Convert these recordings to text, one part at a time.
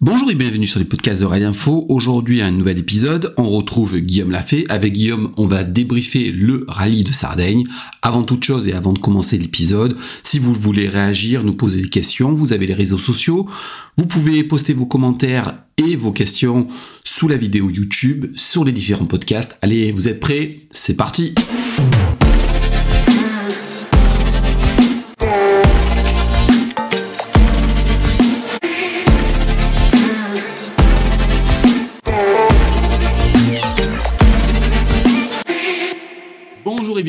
Bonjour et bienvenue sur les podcasts de Rallye Info. Aujourd'hui, un nouvel épisode. On retrouve Guillaume Lafay. Avec Guillaume, on va débriefer le rallye de Sardaigne. Avant toute chose et avant de commencer l'épisode, si vous voulez réagir, nous poser des questions, vous avez les réseaux sociaux. Vous pouvez poster vos commentaires et vos questions sous la vidéo YouTube, sur les différents podcasts. Allez, vous êtes prêts? C'est parti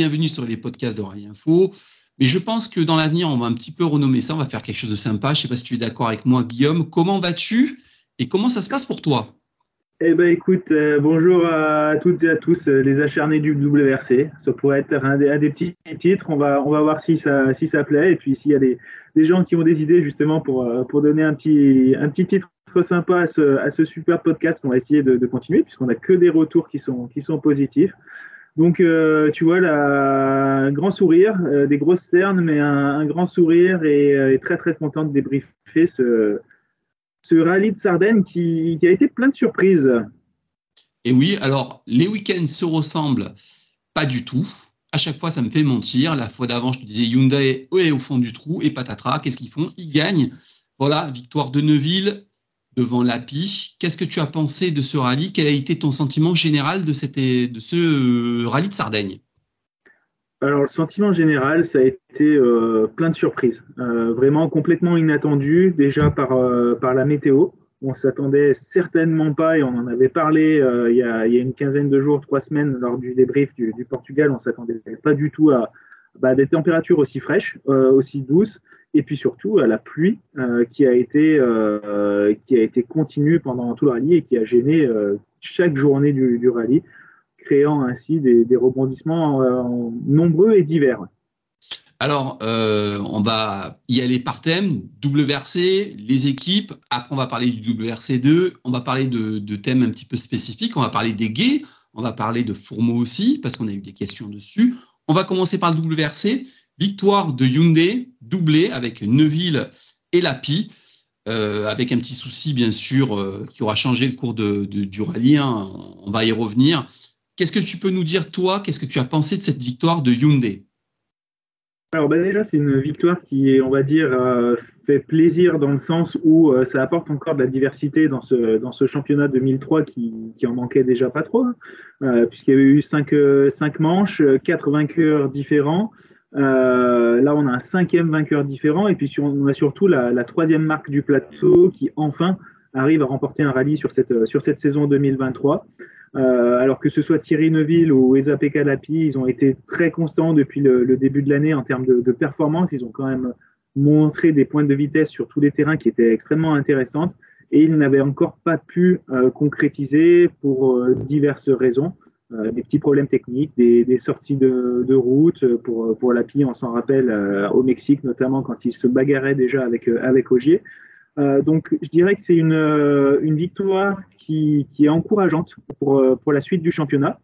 bienvenue sur les podcasts de Rallye Info. Mais je pense que dans l'avenir, on va un petit peu renommer ça, on va faire quelque chose de sympa. Je ne sais pas si tu es d'accord avec moi, Guillaume. Comment vas-tu et comment ça se passe pour toi? Eh ben écoute, euh, bonjour à toutes et à tous euh, les acharnés du WRC. Ça pourrait être un des, petits titres. On va, on va voir si ça, si ça plaît. Et puis s'il y a des, gens qui ont des idées justement pour, euh, pour donner un petit, un petit titre sympa à ce, à ce super podcast qu'on va essayer de, de continuer puisqu'on n'a que des retours qui sont, qui sont positifs. Donc, euh, tu vois, un grand sourire, euh, des grosses cernes, mais un, grand sourire euh, et, très, très content de débriefer ce, ce rallye de Sardaigne qui, a été plein de surprises. Et oui, alors, les week-ends se ressemblent pas du tout. À chaque fois, ça me fait mentir. La fois d'avant, je te disais Hyundai est au fond du trou et patatras. Qu'est-ce qu'ils font? Ils gagnent. Voilà, victoire de Neuville, devant l'API. Qu'est-ce que tu as pensé de ce rallye? Quel a été ton sentiment général de, cette, de ce euh, rallye de Sardaigne? Alors, le sentiment général, ça a été euh, plein de surprises. Euh, vraiment complètement inattendu, déjà par, la météo. On s'attendait certainement pas, et on en avait parlé il y, a, une quinzaine de jours, trois semaines, lors du débrief du, du Portugal. On s'attendait pas du tout à, bah, des températures aussi fraîches, euh, aussi douces, et puis surtout à la pluie euh, qui a été euh, qui a été continue pendant tout le rallye et qui a gêné chaque journée du, rallye, créant ainsi des, rebondissements nombreux et divers. Alors, on va y aller par thème, WRC, les équipes. Après, on va parler du WRC2. On va parler de, de, thèmes un petit peu spécifiques. On va parler des gays. On va parler de Fourmeau aussi, parce qu'on a eu des questions dessus. On va commencer par le WRC. Victoire de Hyundai, doublé avec Neuville et Lapi, euh, avec un petit souci, bien sûr, euh, qui aura changé le cours de, du rallye. Hein. On va y revenir. Qu'est-ce que tu peux nous dire, toi? Qu'est-ce que tu as pensé de cette victoire de Hyundai? Alors bah, déjà, c'est une victoire qui, on va dire, euh, fait plaisir dans le sens où euh, ça apporte encore de la diversité dans ce, dans ce championnat 2003 qui, qui en manquait déjà pas trop, hein. euh, puisqu'il y avait eu cinq, cinq manches, quatre vainqueurs différents. là, on a un cinquième vainqueur différent, et puis on a surtout la, la, troisième marque du plateau qui enfin arrive à remporter un rallye sur cette, sur cette saison 2023. Euh, alors que ce soit Thierry Neuville ou Eza Pekalapi, ils ont été très constants depuis le, début de l'année en termes de, performance. Ils ont quand même montré des points de vitesse sur tous les terrains qui étaient extrêmement intéressantes et ils n'avaient encore pas pu euh, concrétiser pour euh, diverses raisons. des petits problèmes techniques, des, sorties de, route pour, pour l'API, on s'en rappelle au Mexique, notamment quand ils se bagarraient déjà avec, avec Ogier. Euh, donc, je dirais que c'est une, euh, victoire qui, est encourageante pour, euh, pour, la suite du championnat,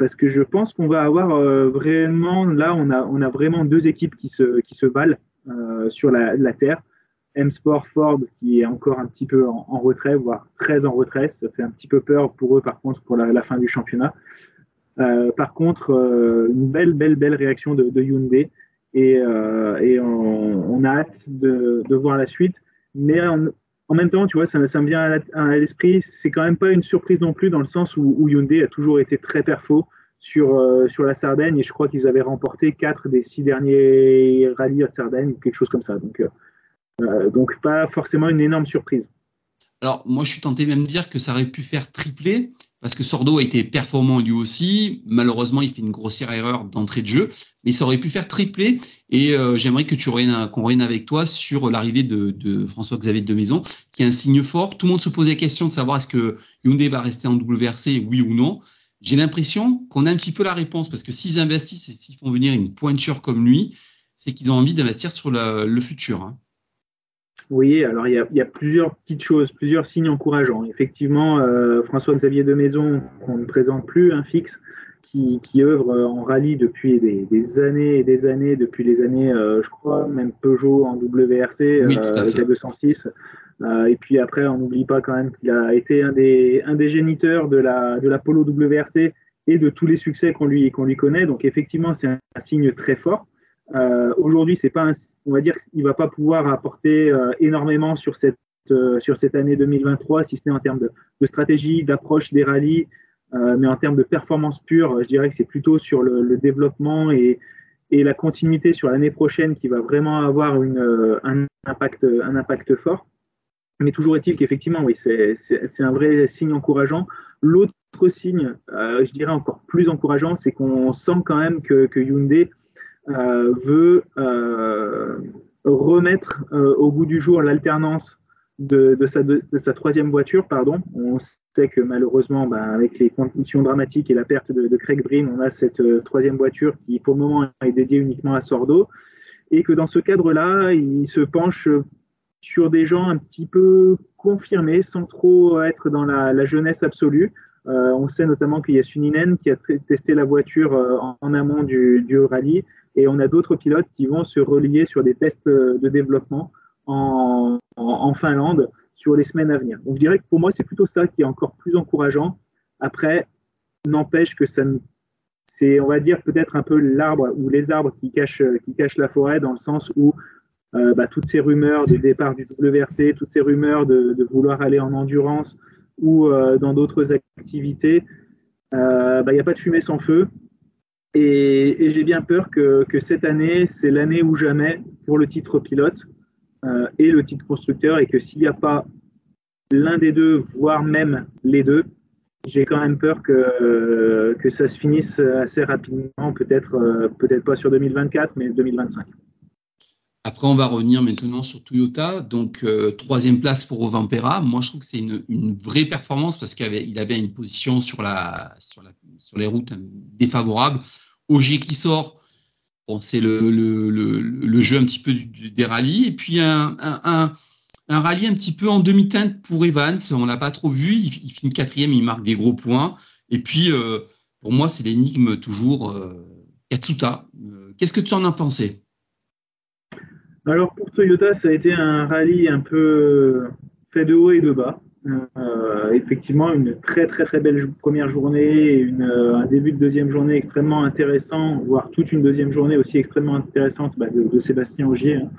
parce que je pense qu'on va avoir vraiment, là, on a, vraiment deux équipes qui se, qui valent sur la, terre. M-Sport Ford qui est encore un petit peu en, retrait, voire très en retrait. Ça fait un petit peu peur pour eux, par contre, pour la, fin du championnat. par contre, une belle, belle, belle réaction de, de Hyundai et, on, a hâte de voir la suite. Mais en, même temps, tu vois, ça, me vient à l'esprit, c'est quand même pas une surprise non plus dans le sens où, Hyundai a toujours été très perfo sur, euh, sur la Sardaigne et je crois qu'ils avaient remporté quatre des six derniers rallyes à Sardaigne ou quelque chose comme ça. Donc, euh, euh, donc pas forcément une énorme surprise. Alors, moi, je suis tenté même de dire que ça aurait pu faire tripler, parce que Sordo a été performant lui aussi. Malheureusement, il fait une grossière erreur d'entrée de jeu, mais ça aurait pu faire tripler. Et euh, j'aimerais que tu qu'on avec toi sur l'arrivée de, François-Xavier de Maison, qui est un signe fort. Tout le monde se posait la question de savoir est-ce que Hyundai va rester en WRC, oui ou non. J'ai l'impression qu'on a un petit peu la réponse, parce que s'ils investissent et s'ils font venir une pointure comme lui, c'est qu'ils ont envie d'investir sur le futur. Hein. Oui, alors il y, a, plusieurs petites choses, plusieurs signes encourageants. Effectivement, euh, François-Xavier de Maison, qu'on ne présente plus, un fixe, qui, œuvre en rallye depuis des, années et des années, depuis les années, euh, je crois, même Peugeot en WRC, euh, avec la 206. et puis après, on n'oublie pas quand même qu'il a été un des, un des géniteurs de la, de la Polo WRC et de tous les succès qu'on lui, qu'on lui connaît. Donc effectivement, c'est un, signe très fort. Aujourd'hui, c'est pas, on va dire, qu'il va pas pouvoir apporter énormément sur cette sur cette année 2023, si ce n'est en termes de, de stratégie, d'approche des rallyes, euh, mais en termes de performance pure, je dirais que c'est plutôt sur le, développement et, la continuité sur l'année prochaine qui va vraiment avoir euh, un, impact, un impact fort. Mais toujours est-il qu'effectivement, oui, c'est un vrai signe encourageant. L'autre signe, euh, je dirais encore plus encourageant, c'est qu'on sent quand même que, Hyundai veut remettre au goût du jour l'alternance de, sa, troisième voiture. Pardon. On sait que malheureusement, bah, avec les conditions dramatiques et la perte de, Craig Breen, on a cette euh, troisième voiture qui, pour le moment, est dédiée uniquement à Sordo. Et que dans ce cadre-là, il se penche sur des gens un petit peu confirmés, sans trop être dans la, jeunesse absolue. Euh, on sait notamment qu'il y a Suninen qui a testé la voiture euh, en, amont du, du, rallye, et on a d'autres pilotes qui vont se relier sur des tests de développement en, Finlande sur les semaines à venir. Donc je dirais que pour moi, c'est plutôt ça qui est encore plus encourageant. Après, n'empêche que ça c'est, on va dire, peut-être un peu l'arbre ou les arbres qui cachent, cachent la forêt dans le sens où euh, bah, toutes ces rumeurs de départ du WRC, toutes ces rumeurs de, vouloir aller en endurance ou euh, dans d'autres activités, euh, bah, il n'y a pas de fumée sans feu. Et, j'ai bien peur que, que cette année, c'est l'année ou jamais pour le titre pilote. Euh, et le titre constructeur et que s'il n'y a pas l'un des deux, voire même les deux, j'ai quand même peur que, que ça se finisse assez rapidement, peut-être euh, peut-être pas sur 2024, mais 2025. Après, on va revenir maintenant sur Toyota. Donc, euh, troisième place pour Ovampera. Moi, je trouve que c'est une, vraie performance parce qu'il avait, une position sur, les routes défavorable. Ogier qui sort, c'est le, jeu un petit peu des rallyes. Et puis un, rallye un petit peu en demi-teinte pour Evans. On l'a pas trop vu. Il, finit quatrième, il marque des gros points. Et puis, euh, pour moi, c'est l'énigme toujours Katsuta. Euh, qu'est-ce que tu en as pensé? Alors, pour Toyota, ça a été un rallye un peu fait de haut et de bas. Euh, effectivement, une très très très belle première journée, une, euh, un début de deuxième journée extrêmement intéressant, voire toute une deuxième journée aussi extrêmement intéressante bah, de, Sébastien Augier. Hein.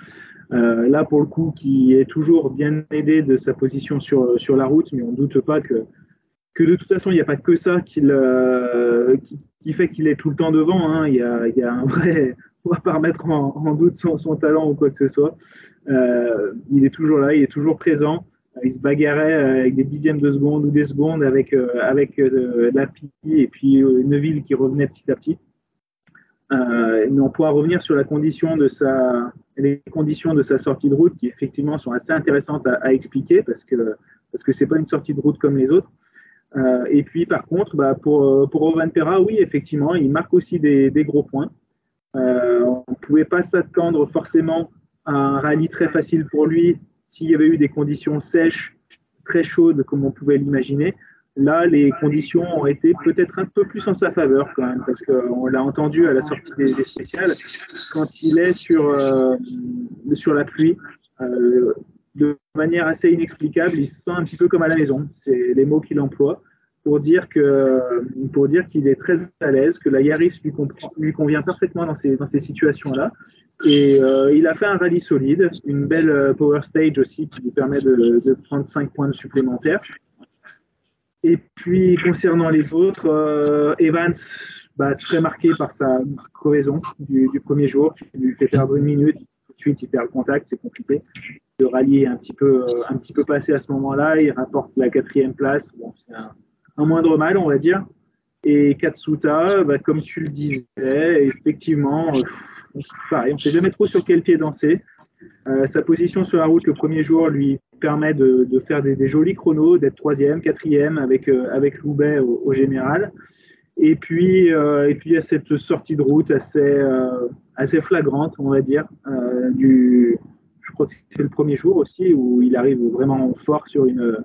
Euh, là, pour le coup, qui est toujours bien aidé de sa position sur, sur la route, mais on ne doute pas que, que de toute façon, il n'y a pas que ça qui, qui, fait qu'il est tout le temps devant. Hein. Il, y a, un vrai. On va pas remettre en, doute son, talent ou quoi que ce soit. il est toujours là, il est toujours présent. Euh, il se bagarrait euh, avec des dixièmes de seconde ou des secondes avec, euh, avec Lapi et puis Neuville qui revenait petit à petit. mais on pourra revenir sur la condition de sa, les conditions de sa sortie de route qui effectivement sont assez intéressantes à, expliquer parce que parce que pas une sortie de route comme les autres. et puis par contre, bah, pour pour Ovan Perra, oui effectivement, il marque aussi des, des gros points. On ne pouvait pas s'attendre forcément à un rallye très facile pour lui s'il y avait eu des conditions sèches, très chaudes, comme on pouvait l'imaginer, là, les conditions ont été peut-être un peu plus en sa faveur quand même, parce qu'on l'a entendu à la sortie des, spéciales, quand il est sur, euh, sur la pluie, euh, de manière assez inexplicable, il se sent un petit peu comme à la maison. C'est les mots qu'il emploie pour dire que pour dire qu'il est très à l'aise, que la Yaris lui, convient parfaitement dans ces, dans ces situations-là, et euh, il a fait un rallye solide, une belle euh, power stage aussi qui lui permet de, prendre 5 points supplémentaires. Et puis concernant les autres, euh, Evans, bah, très marqué par sa crevaison du, du, premier jour, qui lui fait perdre une minute, tout de suite il perd le contact, c'est compliqué. Le rallye est un petit peu, un petit peu passé à ce moment-là, il rapporte la quatrième place, bon, c'est un, un, moindre mal on va dire. Et Katsuta, bah, comme tu le disais, effectivement, pareil, on ne sait jamais trop sur quel pied danser. Euh, sa position sur la route le premier jour lui permet de, faire des, jolis chronos, d'être troisième, quatrième avec, euh, avec Loubet au, général. Et puis, euh, et puis, il y a cette sortie de route assez, assez flagrante, on va dire, du, je crois que c'est le premier jour aussi, où il arrive vraiment fort sur, une,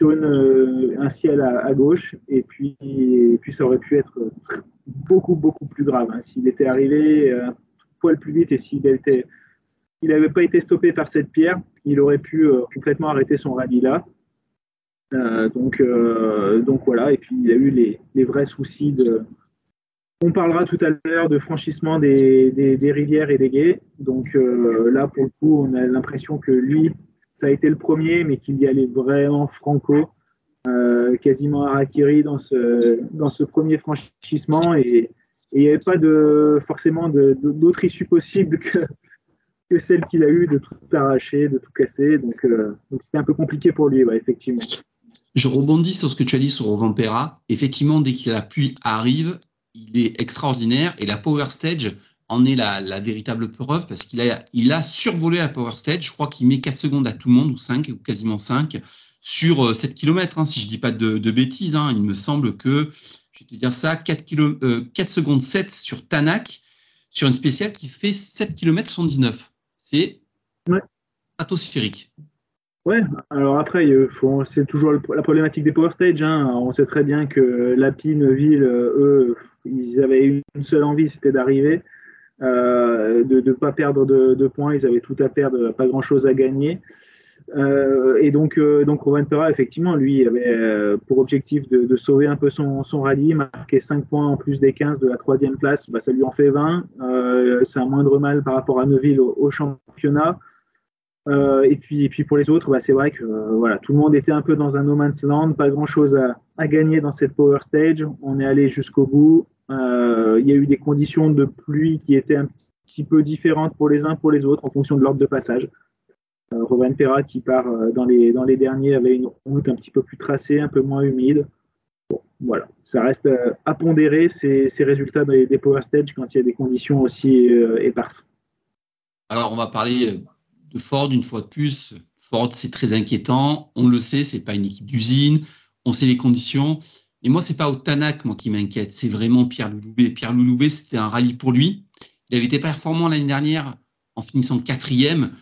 une, un ciel à, gauche. Et puis, puis, ça aurait pu être beaucoup, beaucoup plus grave. Hein. S'il était arrivé poil plus vite et s'il était il n'avait pas été stoppé par cette pierre, il aurait pu complètement arrêter son rallye là. donc, donc voilà, et puis il a eu les, les vrais soucis de, on parlera tout à l'heure de franchissement des, rivières et des guets. Donc euh, là, pour le coup, on a l'impression que lui, ça a été le premier, mais qu'il y allait vraiment franco, euh, quasiment dans ce, dans ce premier franchissement. Et, il n'y avait pas forcément d'autre issue possible que, que celle qu'il a eue de tout arracher, de tout casser. Donc euh, c'était un peu compliqué pour lui, effectivement. Je rebondis sur ce que tu as dit sur Vampera. Effectivement, dès que la pluie arrive, il est extraordinaire et la Power Stage en est la, véritable preuve parce qu'il a, il a survolé la Power Stage. Je crois qu'il met 4 secondes à tout le monde, ou 5, ou quasiment 5, sur 7 euh, km, hein, si je ne dis pas de, bêtises. Hein. Il me semble que, je vais te dire ça, 4, 4 secondes 7 sur Tanak, sur une spéciale qui fait 7 km 79. C'est ouais. atmosphérique. Ouais, alors après, c'est toujours la problématique des power stage. Hein. On sait très bien que Lapine, Ville, eux, ils avaient une seule envie, c'était d'arriver, euh, de ne pas perdre de, points. Ils avaient tout à perdre, pas grand-chose à gagner. Euh, et donc, euh, donc Rowan Perra, effectivement, lui, avait pour objectif de, sauver un peu son, rallye, marquer 5 points en plus des 15 de la troisième place, bah, ça lui en fait 20. c'est un moindre mal par rapport à Neuville au championnat. Euh, et, puis, et puis pour les autres, bah, c'est vrai que euh, voilà, tout le monde était un peu dans un no man's land, pas grand chose à gagner dans cette power stage. On est allé jusqu'au bout. Euh, il y a eu des conditions de pluie qui étaient un petit peu différentes pour les uns pour les autres en fonction de l'ordre de passage. Euh, Rovan Perra qui part dans, les, dans les derniers avait une route un petit peu plus tracée, un peu moins humide. Bon, voilà, ça reste à pondérer ces, ces résultats des, des, power stage quand il y a des conditions aussi éparses. Alors on va parler de Ford, une fois de plus, Ford, c'est très inquiétant. On le sait, c'est pas une équipe d'usine. On sait les conditions. Et moi, c'est pas au Tanak, moi, qui m'inquiète. C'est vraiment Pierre Louloubé. Pierre Louloubé, c'était un rallye pour lui. Il avait été performant l'année dernière en finissant quatrième.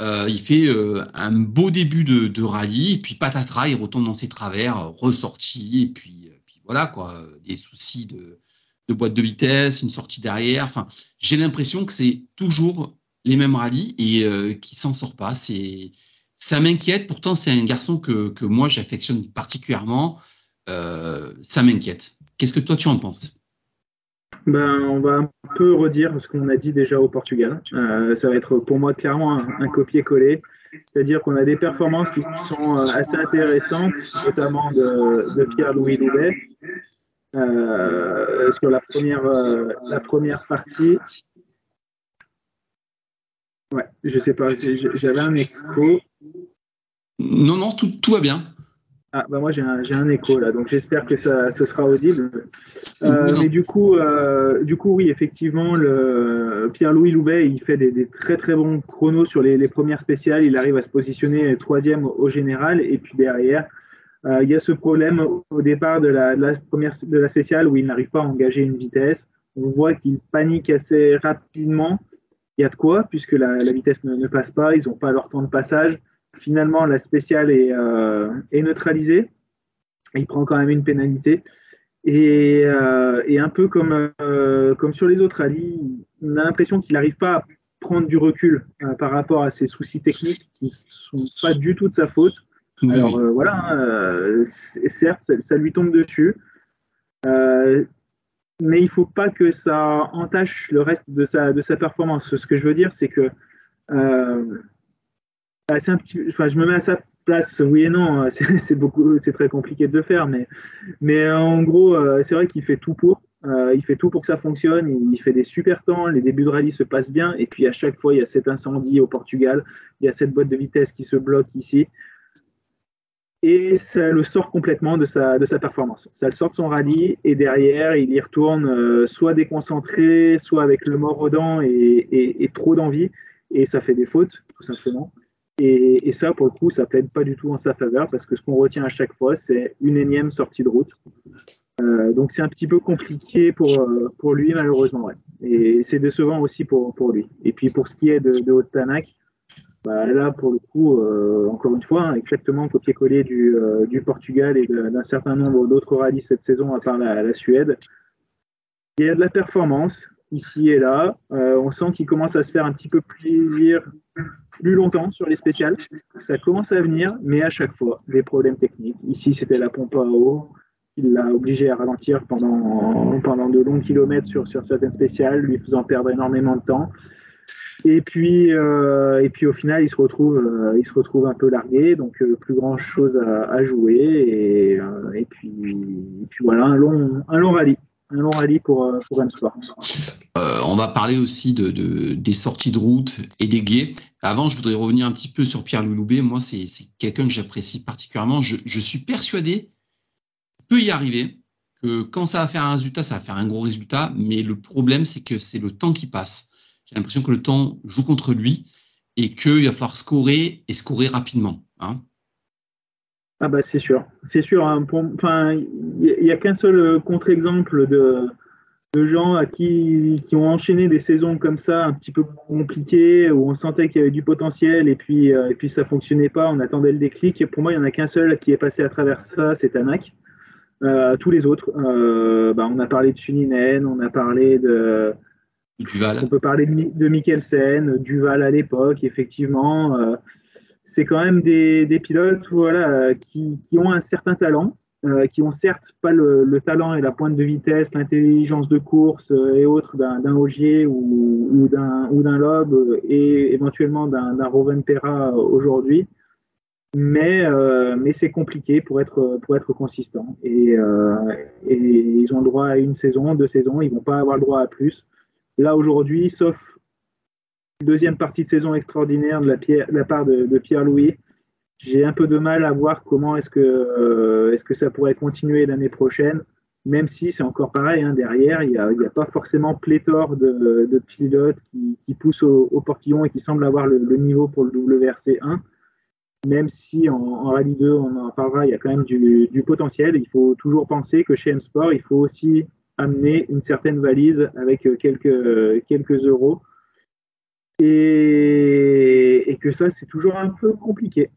Euh, il fait euh, un beau début de, rallye, et puis patatras, il retombe dans ses travers, ressorti, et puis, euh, voilà, quoi, des soucis de, boîte de vitesse, une sortie derrière. Enfin, j'ai l'impression que c'est toujours les mêmes rallyes et euh, qui s'en sort pas. Ça m'inquiète. Pourtant, c'est un garçon que moi j'affectionne particulièrement. Euh, ça m'inquiète. Qu'est-ce que toi tu en penses? Ben, on va un peu redire ce qu'on a dit déjà au Portugal. Euh, ça va être pour moi clairement un, copier-coller. C'est-à-dire qu'on a des performances qui sont assez intéressantes, notamment de, de Pierre-Louis Louvet. sur la première, la première partie, Ouais, je sais pas, j'avais un écho. Non, non, tout, tout va bien. Ah, bah moi j'ai un, un, écho là, donc j'espère que ça ce sera audible. Euh, mais du coup, euh, du coup, oui, effectivement, Pierre-Louis Loubet, il fait des, très très bons chronos sur les, premières spéciales. Il arrive à se positionner troisième au général, et puis derrière, euh, il y a ce problème au départ de la, de la, première de la spéciale où il n'arrive pas à engager une vitesse. On voit qu'il panique assez rapidement il y a de quoi, puisque la, vitesse ne, passe pas, ils n'ont pas leur temps de passage. Finalement, la spéciale est, euh, neutralisée. Il prend quand même une pénalité. Et, euh, un peu comme, euh, comme sur les autres rallyes, on a l'impression qu'il n'arrive pas à prendre du recul par rapport à ses soucis techniques qui ne sont pas du tout de sa faute. Alors voilà, hein, certes, ça, lui tombe dessus mais il ne faut pas que ça entache le reste de sa, de sa performance. Ce que je veux dire, c'est que euh, un petit, enfin, je me mets à sa place, oui et non, c'est beaucoup, c'est très compliqué de le faire, mais, mais en gros, euh, c'est vrai qu'il fait tout pour. Euh, il fait tout pour que ça fonctionne, il fait des super temps, les débuts de rallye se passent bien, et puis à chaque fois, il y a cet incendie au Portugal, il y a cette boîte de vitesse qui se bloque ici et ça le sort complètement de sa, de sa performance. Ça le sort de son rallye et derrière, il y retourne euh, soit déconcentré, soit avec le mort aux dents et, et, trop d'envie et ça fait des fautes, tout simplement. Et, ça, pour le coup, ça plaide pas du tout en sa faveur parce que ce qu'on retient à chaque fois, c'est une énième sortie de route. Euh, donc c'est un petit peu compliqué pour, euh, lui, malheureusement. Et c'est décevant aussi pour, lui. Et puis pour ce qui est de, de Haute-Tanac, bah, là, pour le coup, euh, encore une fois, hein, exactement copier-coller du, Portugal et d'un certain nombre d'autres rallyes cette saison, à part la, Suède. Il y a de la performance, ici et là. On sent qu'il commence à se faire un petit peu plaisir plus longtemps sur les spéciales. Ça commence à venir, mais à chaque fois, des problèmes techniques. Ici, c'était la pompe à eau. Il l'a obligé à ralentir pendant, pendant de longs kilomètres sur, sur certaines spéciales, lui faisant perdre énormément de temps. Et puis, euh, et puis au final, il se retrouve, euh, il se retrouve un peu largué, donc euh, plus grand chose à, à jouer. Et, et, puis, et, puis, voilà, un long, un long rallye M-Sport. Euh, on va parler aussi de, de, des sorties de route et des guets. Avant, je voudrais revenir un petit peu sur Pierre Louloubet. Moi, c'est quelqu'un que j'apprécie particulièrement. Je, je, suis persuadé qu'il peut y arriver, que quand ça va faire un résultat, ça va faire un gros résultat. Mais le problème, c'est que c'est le temps qui passe. J'ai l'impression que le temps joue contre lui et qu'il va falloir scorer et scorer rapidement. Hein. Ah bah c'est sûr, c'est sûr. Hein. enfin, il n'y a, qu'un seul euh, contre-exemple de, de, gens à qui, qui ont enchaîné des saisons comme ça, un petit peu compliquées, où on sentait qu'il y avait du potentiel et puis, euh, et puis ça fonctionnait pas, on attendait le déclic. Et pour moi, il n'y en a qu'un seul qui est passé à travers ça, c'est Tanak. Euh, tous les autres, euh, bah, on a parlé de Suninen, on a parlé de, Duval. On peut parler de, de Mikkelsen, Duval à l'époque, effectivement. Euh, c'est quand même des, pilotes voilà, qui, ont un certain talent, euh, qui ont certes pas le, le, talent et la pointe de vitesse, l'intelligence de course euh, et autres d'un Ogier ou, ou d'un Loeb et éventuellement d'un Roven Perra aujourd'hui. Mais, euh, mais c'est compliqué pour être, pour être consistant. Et, euh, et, ils ont le droit à une saison, deux saisons, ils vont pas avoir le droit à plus. Là, aujourd'hui, sauf deuxième partie de saison extraordinaire de la, part de, Pierre-Louis, j'ai un peu de mal à voir comment est-ce que, euh, ça pourrait continuer l'année prochaine, même si c'est encore pareil, hein, derrière, il n'y a, pas forcément pléthore de, pilotes qui, poussent au, portillon et qui semblent avoir le, niveau pour le WRC1. Même si en, en, Rallye 2, on en parlera, il y a quand même du, potentiel. Il faut toujours penser que chez M-Sport, il faut aussi amener une certaine valise avec euh, euh, quelques euros. Et, que ça, c'est toujours un peu compliqué.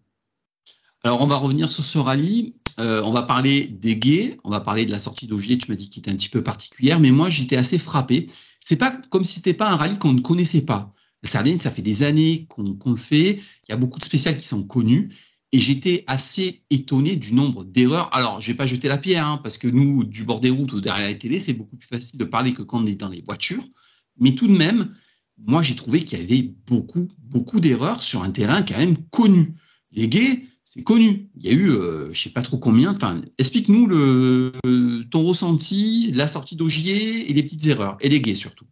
Alors, on va revenir sur ce rallye. Euh, on va parler des gays, on va parler de la sortie d'Augier, tu m'as dit qu'il était un petit peu particulière, mais moi, j'étais assez frappé. C'est pas comme si c'était pas un rallye qu'on ne connaissait pas. La Sardaigne, ça fait des années qu'on qu le fait. Il y a beaucoup de spéciales qui sont connues. Et j'étais assez étonné du nombre d'erreurs. Alors, je vais pas jeter la pierre, hein, parce que nous, du bord des routes ou derrière la télé, c'est beaucoup plus facile de parler que quand on est dans les voitures. Mais tout de même, moi, j'ai trouvé qu'il y avait beaucoup, beaucoup d'erreurs sur un terrain quand même connu. Les gays, c'est connu. Il y a eu, euh, je sais pas trop combien. Enfin, explique-nous ton ressenti, la sortie d'Augier et les petites erreurs, et les gays surtout.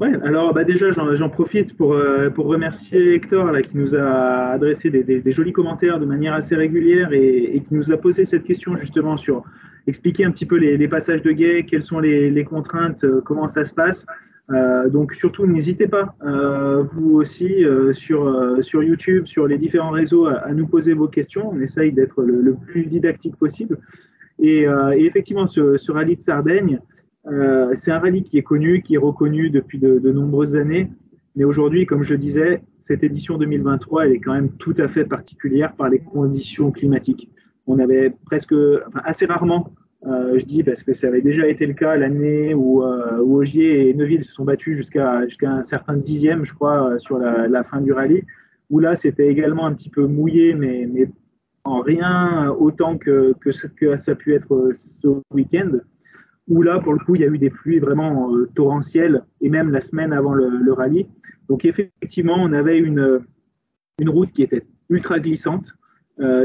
Ouais, alors bah déjà j'en profite pour, euh, pour remercier Hector qui nous a adressé des, jolis commentaires de manière assez régulière et, qui nous a posé cette question justement sur expliquer un petit peu les, passages de guet, quelles sont les, contraintes, euh, comment ça se passe. Euh, donc surtout n'hésitez pas, euh, vous aussi sur, sur YouTube, sur les différents réseaux, à, nous poser vos questions. On essaye d'être le, plus didactique possible. Et, effectivement, ce, rallye de Sardaigne, c'est un rallye qui est connu, qui est reconnu depuis de, de nombreuses années. Mais aujourd'hui, comme je disais, cette édition 2023, elle est quand même tout à fait particulière par les conditions climatiques. On avait presque, enfin, assez rarement, euh, je dis parce que ça avait déjà été le cas l'année où, euh, Ogier et Neuville se sont battus jusqu'à un certain dixième, je crois, sur la, fin du rallye, où là, c'était également un petit peu mouillé, mais, en rien autant que, ce que ça a pu être ce week-end où là, pour le coup, il y a eu des pluies vraiment euh, torrentielles, et même la semaine avant le, rallye. Donc effectivement, on avait une, route qui était ultra glissante, euh,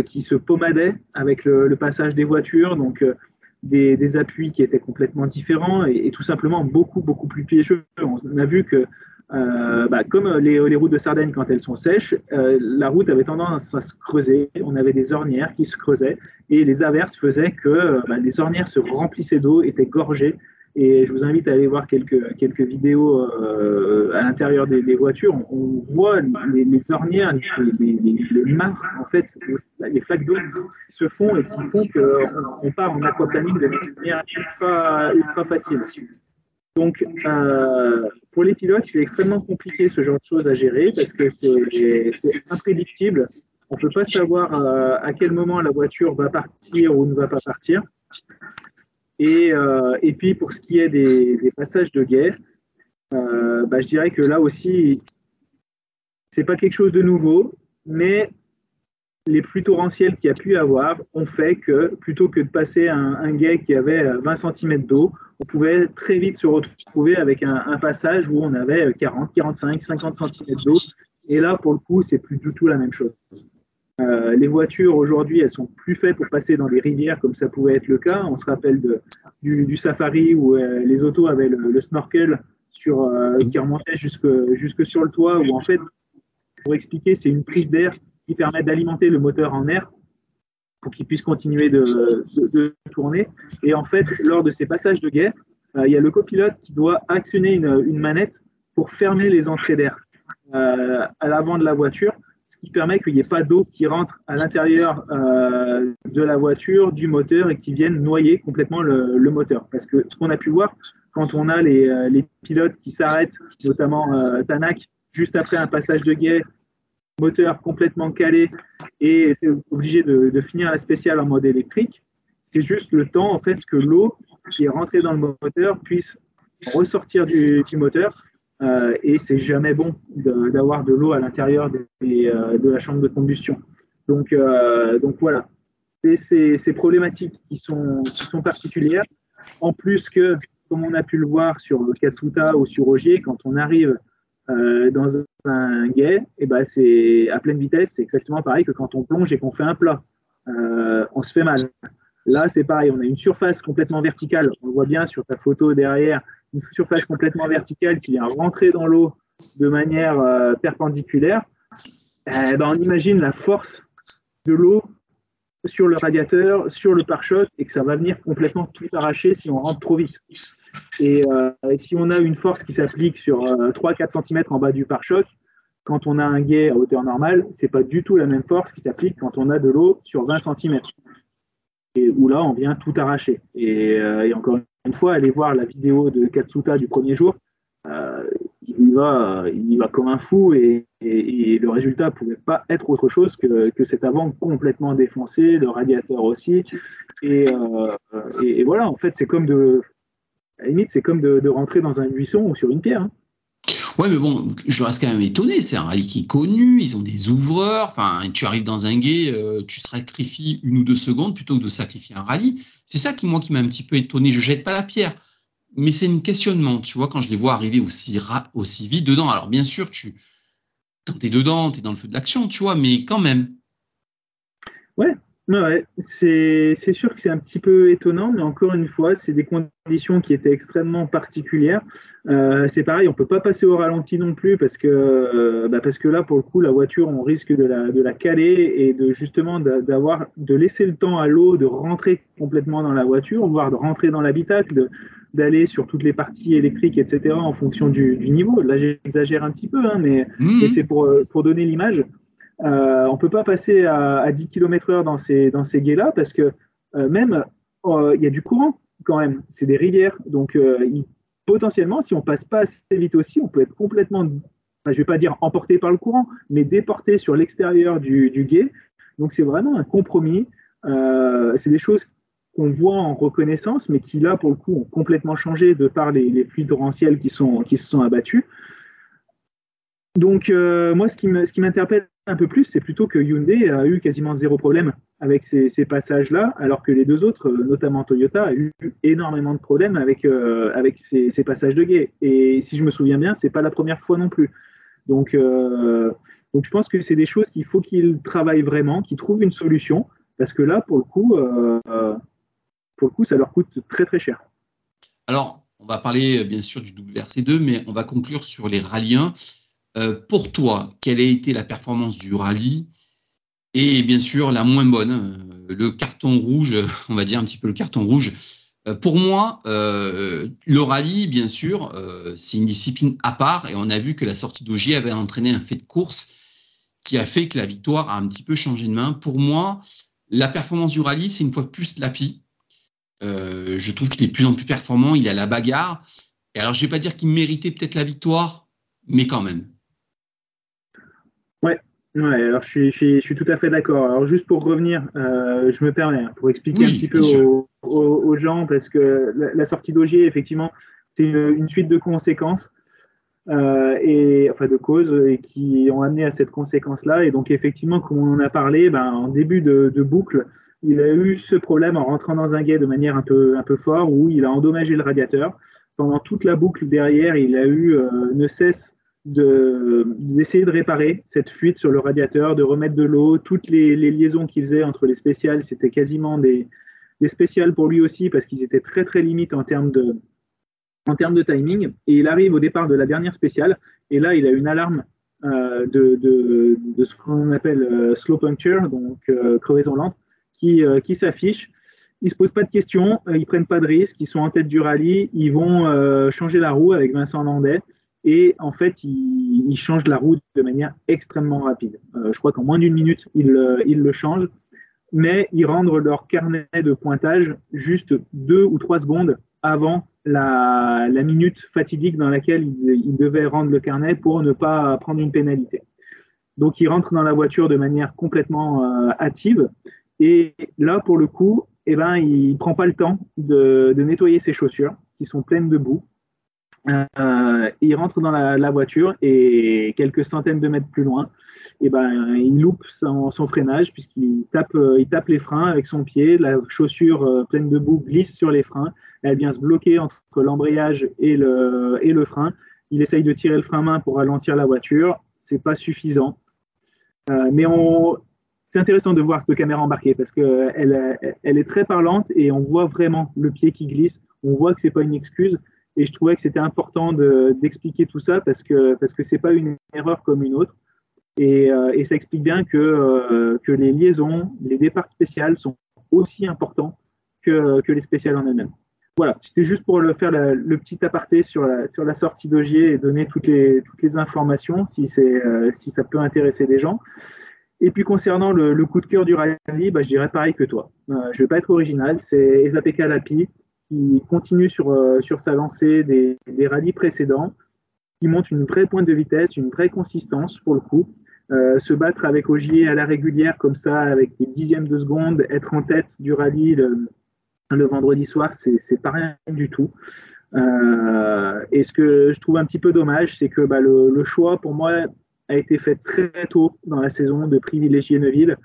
qui se pommadait avec le, passage des voitures, donc euh, des, appuis qui étaient complètement différents, et, tout simplement beaucoup, beaucoup plus piégeux. On a vu que euh, bah, comme les, routes de Sardaigne quand elles sont sèches, euh, la route avait tendance à se creuser. On avait des ornières qui se creusaient et les averses faisaient que bah, les ornières se remplissaient d'eau, étaient gorgées. Et je vous invite à aller voir quelques, quelques vidéos euh, à l'intérieur des, voitures. On, voit les, les, ornières, les, les, les en fait, les, flaques d'eau qui se font et qui font qu'on on part en aquaplaning de manière ultra, ultra facile. Donc, euh, pour les pilotes, c'est extrêmement compliqué ce genre de choses à gérer parce que c'est imprédictible. On ne peut pas savoir euh, à quel moment la voiture va partir ou ne va pas partir. Et, euh, et puis, pour ce qui est des, passages de guet, bah, je dirais que là aussi, c'est pas quelque chose de nouveau, mais les pluies torrentielles qu'il y a pu avoir ont fait que plutôt que de passer un, un guet qui avait 20 cm d'eau, on pouvait très vite se retrouver avec un, passage où on avait 40, 45, 50 cm d'eau. Et là, pour le coup, c'est plus du tout la même chose. Euh, les voitures aujourd'hui, elles sont plus faites pour passer dans des rivières comme ça pouvait être le cas. On se rappelle de, du, safari où euh, les autos avaient le, snorkel sur, euh, qui remontait jusque, jusque sur le toit, où en fait, pour expliquer, c'est une prise d'air qui permet d'alimenter le moteur en air pour qu'il puisse continuer de, tourner. Et en fait, lors de ces passages de guet, euh, il y a le copilote qui doit actionner une, manette pour fermer les entrées d'air à l'avant de la voiture, ce qui permet qu'il n'y ait pas d'eau qui rentre à l'intérieur euh, de la voiture, du moteur et qui vienne noyer complètement le, moteur. Parce que ce qu'on a pu voir, quand on a les, les pilotes qui s'arrêtent, notamment Tanak, juste après un passage de guet moteur complètement calé et obligé de, finir la spéciale en mode électrique. C'est juste le temps en fait que l'eau qui est rentrée dans le moteur puisse ressortir du, moteur. Euh, et c'est jamais bon d'avoir de, l'eau à l'intérieur euh, de, la chambre de combustion. Donc, euh, voilà, c'est ces, problématiques qui sont, particulières. En plus que, comme on a pu le voir sur Katsuta ou sur Ogier, quand on arrive dans un guet, et eh ben c'est à pleine vitesse, c'est exactement pareil que quand on plonge et qu'on fait un plat. On se fait mal. Là, c'est pareil, on a une surface complètement verticale. On le voit bien sur ta photo derrière, une surface complètement verticale qui vient rentrer dans l'eau de manière euh, perpendiculaire. Eh ben, on imagine la force de l'eau sur le radiateur, sur le pare-choc, et que ça va venir complètement tout arracher si on rentre trop vite. Euh, et, si on a une force qui s'applique sur 3-4 euh, cm en bas du pare-choc, quand on a un guet à hauteur normale, c'est pas du tout la même force qui s'applique quand on a de l'eau sur 20 cm. Et où là, on vient tout arracher. Euh, et, encore une fois, allez voir la vidéo de Katsuta du premier jour. il, y va, il va comme un fou et, le résultat ne pouvait pas être autre chose que, cet avant complètement défoncé, le radiateur aussi. Et, et voilà, en fait, c'est comme de, la limite, c'est comme de, rentrer dans un buisson ou sur une pierre. Hein. Ouais, mais bon, je reste quand même étonné. C'est un rallye qui est connu, ils ont des ouvreurs. Enfin, tu arrives dans un guet, euh, tu sacrifies une ou deux secondes plutôt que de sacrifier un rallye. C'est ça qui, moi, qui m'a un petit peu étonné. Je jette pas la pierre, mais c'est un questionnement. Tu vois, quand je les vois arriver aussi, aussi vite dedans. Alors, bien sûr, tu, quand tu es dedans, tu es dans le feu de l'action, tu vois, mais quand même. Ouais, Ouais, c'est sûr que c'est un petit peu étonnant, mais encore une fois, c'est des conditions qui étaient extrêmement particulières. Euh, c'est pareil, on peut pas passer au ralenti non plus parce que, euh, bah parce que là, pour le coup, la voiture, on risque de la, de la caler et de justement d'avoir de laisser le temps à l'eau de rentrer complètement dans la voiture, voire de rentrer dans l'habitacle, d'aller sur toutes les parties électriques, etc., en fonction du, du niveau. Là, j'exagère un petit peu, hein, mais, mmh. mais c'est pour, pour donner l'image. Euh, on ne peut pas passer à, 10 km/h dans ces, dans ces guets-là parce que euh, même euh, il y a du courant quand même. C'est des rivières. Donc potentiellement, si on passe pas assez vite aussi, on peut être complètement, je ne vais pas dire emporté par le courant, mais déporté sur l'extérieur du, du, guet. Donc c'est vraiment un compromis. c'est des choses qu'on voit en reconnaissance, mais qui là, pour le coup, ont complètement changé de par les, les pluies torrentielles qui, sont, qui se sont abattues. Donc, moi, ce qui m'interpelle un peu plus, c'est plutôt que Hyundai a eu quasiment zéro problème avec ces, passages-là, alors que les deux autres, notamment Toyota, a eu énormément de problèmes avec, euh, avec ces, passages de guet. Et si je me souviens bien, c'est pas la première fois non plus. Donc, euh, donc je pense que c'est des choses qu'il faut qu'ils travaillent vraiment, qu'ils trouvent une solution, parce que là, pour le coup, euh, pour le coup, ça leur coûte très très cher. Alors, on va parler bien sûr du WRC2, mais on va conclure sur les rallyens. Euh, pour toi, quelle a été la performance du rallye Et bien sûr, la moins bonne, euh, le carton rouge, on va dire un petit peu le carton rouge. Euh, pour moi, le rallye, bien sûr, c'est une discipline à part et on a vu que la sortie d'Ogier avait entraîné un fait de course qui a fait que la victoire a un petit peu changé de main. Pour moi, la performance du rallye, c'est une fois plus Lapi. je trouve qu'il est plus en plus performant, il a la bagarre. Et alors, je ne vais pas dire qu'il méritait peut-être la victoire, mais quand même. Ouais, ouais alors je suis, tout à fait d'accord. Alors juste pour revenir, euh, je me permets, hein, pour expliquer un petit peu aux, gens, parce que la, sortie d'Ogier, effectivement, c'est une, suite de conséquences. et enfin de cause et qui ont amené à cette conséquence-là. Et donc effectivement, comme on en a parlé, ben, en début de, de, boucle, il a eu ce problème en rentrant dans un guet de manière un peu un peu fort où il a endommagé le radiateur. Pendant toute la boucle derrière, il a eu ne cesse d'essayer de, réparer cette fuite sur le radiateur, de remettre de l'eau. Toutes les, liaisons qu'il faisait entre les spéciales, c'était quasiment des, spéciales pour lui aussi parce qu'ils étaient très très limites en termes de en termes de timing. Et il arrive au départ de la dernière spéciale et là il a une alarme euh, de, de, de, ce qu'on appelle euh, slow puncture, donc euh, crevaison lente, qui, qui s'affiche. Ils se posent pas de questions, ils prennent pas de risques, ils sont en tête du rallye, ils vont changer la roue avec Vincent Landais. Et en fait, il, change la route de manière extrêmement rapide. Euh, je crois qu'en moins d'une minute, il, euh, il, le change. Mais ils rendent leur carnet de pointage juste deux ou trois secondes avant la, minute fatidique dans laquelle il, il, devait rendre le carnet pour ne pas prendre une pénalité. Donc, il rentre dans la voiture de manière complètement euh, hâtive. Et là, pour le coup, eh ben, il ne prend pas le temps de nettoyer ses chaussures qui sont pleines de boue. Euh, il rentre dans la, voiture et quelques centaines de mètres plus loin, et ben, il loupe son, freinage puisqu'il tape, euh, il tape les freins avec son pied. La chaussure euh, pleine de boue glisse sur les freins. Elle vient se bloquer entre l'embrayage et le, et le frein. Il essaye de tirer le frein main pour ralentir la voiture. C'est pas suffisant. mais c'est intéressant de voir cette caméra embarquée parce qu'elle elle, elle est très parlante et on voit vraiment le pied qui glisse. On voit que c'est pas une excuse et je trouvais que c'était important d'expliquer tout ça parce que parce que c'est pas une erreur comme une autre. Et, euh, et ça explique bien que, euh, que les liaisons, les départs spéciaux sont aussi importants que, que les spéciales en elles-mêmes. Voilà, c'était juste pour le faire le petit aparté sur la, sur la sortie d'Ogier et donner toutes les, toutes les informations si, euh, si ça peut intéresser des gens. Et puis concernant le, le coup de cœur du rallye, bah, je dirais pareil que toi. je ne vais pas être original, c'est Ezapeka Lapi qui continue sur, euh, sur sa lancée des, des rallyes précédents, qui montre une vraie pointe de vitesse, une vraie consistance pour le coup. Euh, se battre avec Ogier à la régulière comme ça, avec des dixièmes de seconde, être en tête du rallye le, le vendredi soir, c'est pas rien du tout. Euh, et ce que je trouve un petit peu dommage, c'est que bah, le, le, choix, pour moi, a été fait très tôt dans la saison de privilégier Neuville.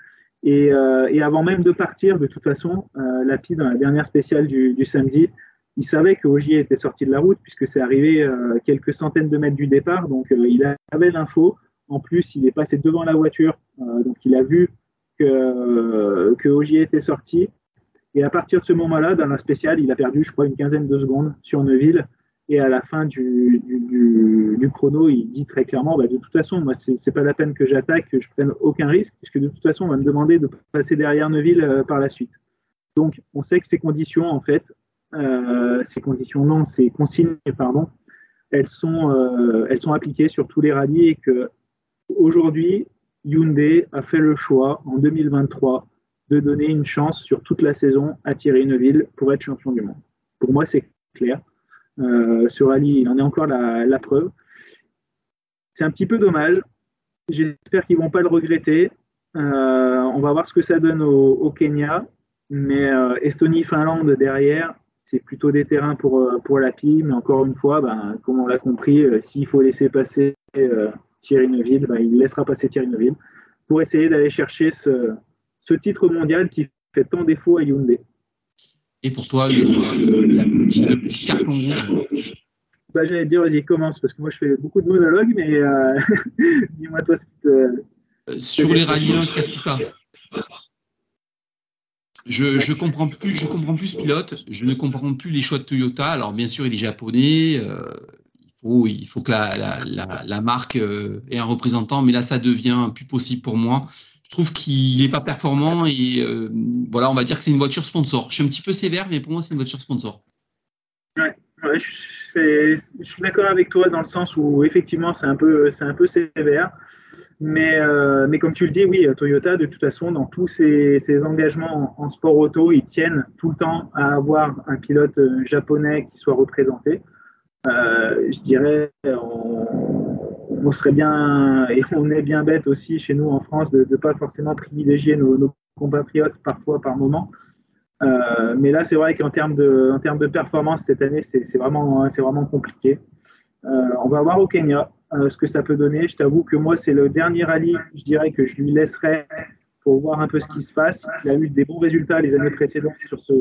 Euh, et, avant même de partir, de toute façon, euh, Lapi, dans la dernière spéciale du, samedi, il savait que Ogier était sorti de la route puisque c'est arrivé euh, quelques centaines de mètres du départ. Donc il avait l'info. En plus, il est passé devant la voiture. donc il a vu que Ogier était sorti. Et à partir de ce moment-là, dans la spéciale, il a perdu, je crois, une quinzaine de secondes sur Neuville. Et à la fin du, chrono, il dit très clairement, bah, de toute façon, moi, c'est pas la peine que j'attaque, que je prenne aucun risque, puisque de toute façon, on va me demander de passer derrière Neuville euh, par la suite. Donc, on sait que ces conditions, en fait, euh, ces conditions, non, ces consignes, pardon, elles sont, euh, elles sont appliquées sur tous les rallyes et que aujourd'hui, Hyundai a fait le choix en 2023 de donner une chance sur toute la saison à Thierry Neuville pour être champion du monde. Pour moi, c'est clair. Euh, sur Ali, il en est encore la, preuve. C'est un petit peu dommage. J'espère qu'ils ne vont pas le regretter. Euh, on va voir ce que ça donne au, Kenya. Mais euh, Estonie-Finlande derrière, c'est plutôt des terrains pour, pour la PI. Mais encore une fois, ben, comme on l'a compris, s'il faut laisser passer Thierry Neuville, ben, il laissera passer Thierry Neuville pour essayer d'aller chercher ce, ce titre mondial qui fait tant défaut à Hyundai. Et pour toi, le, petit carton rouge bah, J'allais dire, vas-y, commence, parce que moi je fais beaucoup de monologues, mais euh, dis-moi toi ce qui te. Euh, sur les rallyes Katsuta. Je, je comprends plus, je comprends plus ce pilote. Je ne comprends plus les choix de Toyota. Alors bien sûr, il est japonais. Euh, faut, il faut que la, marque ait un représentant, mais là, ça devient plus possible pour moi je trouve qu'il n'est pas performant et euh, voilà, on va dire que c'est une voiture sponsor. Je suis un petit peu sévère, mais pour moi, c'est une voiture sponsor. Ouais, je, suis d'accord avec toi dans le sens où effectivement, c'est un peu, c'est un peu sévère. Mais, euh, mais comme tu le dis, oui, Toyota, de toute façon, dans tous ses, engagements en, sport auto, ils tiennent tout le temps à avoir un pilote euh, japonais qui soit représenté. Je dirais, on serait bien, et on est bien bête aussi chez nous en France de ne pas forcément privilégier nos, compatriotes parfois par moment. Euh, mais là, c'est vrai qu'en termes de, performance cette année, c'est vraiment, vraiment compliqué. on va voir au Kenya ce que ça peut donner. Je t'avoue que moi, c'est le dernier rallye, je dirais, que je lui laisserai pour voir un peu ce qui se passe. Il a eu des bons résultats les années précédentes sur ce,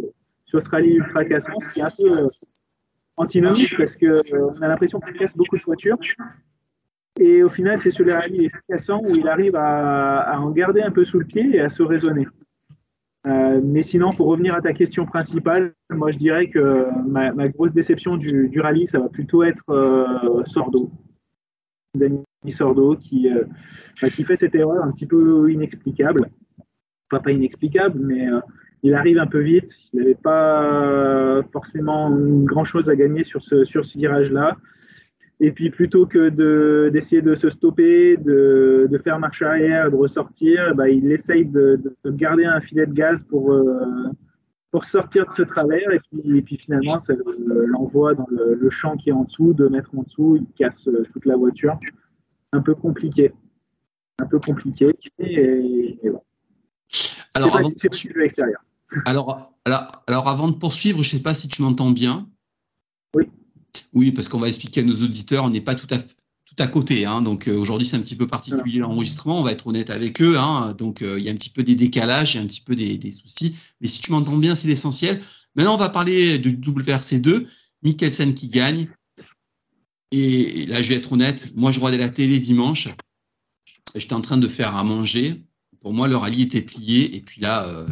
sur ce rallye ultra cassant, ce qui est un peu antinomique parce qu'on a l'impression qu'il casse beaucoup de voitures. Et au final, c'est sur les rallyes cassants où il arrive à, en garder un peu sous le pied et à se raisonner. Euh, mais sinon, pour revenir à ta question principale, moi je dirais que ma, grosse déception du, rallye, ça va plutôt être euh, Sordo. Danny Sordo qui, euh, bah, qui fait cette erreur un petit peu inexplicable. Enfin, pas inexplicable, mais il arrive un peu vite. Il n'avait pas forcément grand chose à gagner sur ce, sur ce virage-là. Et puis plutôt que d'essayer de, se stopper, de, de, faire marche arrière, de ressortir, bah, il essaye de, de, garder un filet de gaz pour, euh, pour sortir de ce travers. Et puis, et puis finalement, ça l'envoie dans le, champ qui est en dessous, deux mètres en dessous, il casse euh, toute la voiture. Un peu compliqué. Un peu compliqué. Et, Alors, avant de alors, alors, alors, avant de poursuivre, je ne sais pas si tu m'entends bien. Oui. Oui, parce qu'on va expliquer à nos auditeurs, on n'est pas tout à, tout à côté. Hein. donc euh, aujourd'hui, c'est un petit peu particulier l'enregistrement. On va être honnête avec eux. Hein, donc euh, il y a un petit peu des décalages, il y a un petit peu des, soucis. Mais si tu m'entends bien, c'est l'essentiel. Maintenant, on va parler du WRC2. Mikkelsen qui gagne. Et là, je vais être honnête. Moi, je regardais la télé dimanche. J'étais en train de faire à manger. Pour moi, le rallye était plié. Et puis là, euh,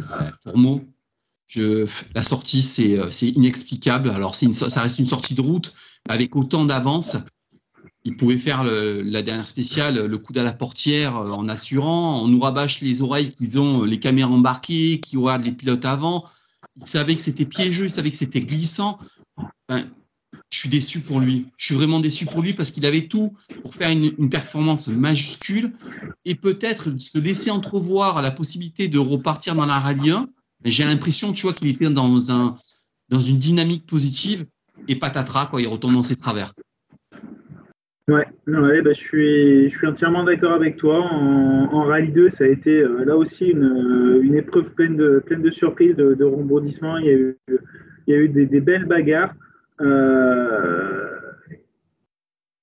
la sortie, euh, c'est inexplicable. Alors, ça reste une sortie de route avec autant d'avance. Il pouvait faire la dernière spéciale, le coup à la portière euh, en assurant. On nous rabâche les oreilles qu'ils ont les caméras embarquées, qui regardent les pilotes avant. Il savait que c'était piégeux, il savait que c'était glissant. Je suis déçu pour lui. Je suis vraiment déçu pour lui parce qu'il avait tout pour faire une, performance majuscule et peut-être se laisser entrevoir la possibilité de repartir dans la rallye 1 j'ai l'impression, tu vois, qu'il était dans, un, dans une dynamique positive et patatras, quoi, il retombe dans ses travers. Ouais, bah, je, suis, je suis entièrement d'accord avec toi. En, Rallye 2, ça a été euh, là aussi une, une, épreuve pleine de, pleine de surprises, de, de rebondissements. Il y a eu, il y a eu des, belles bagarres. Euh,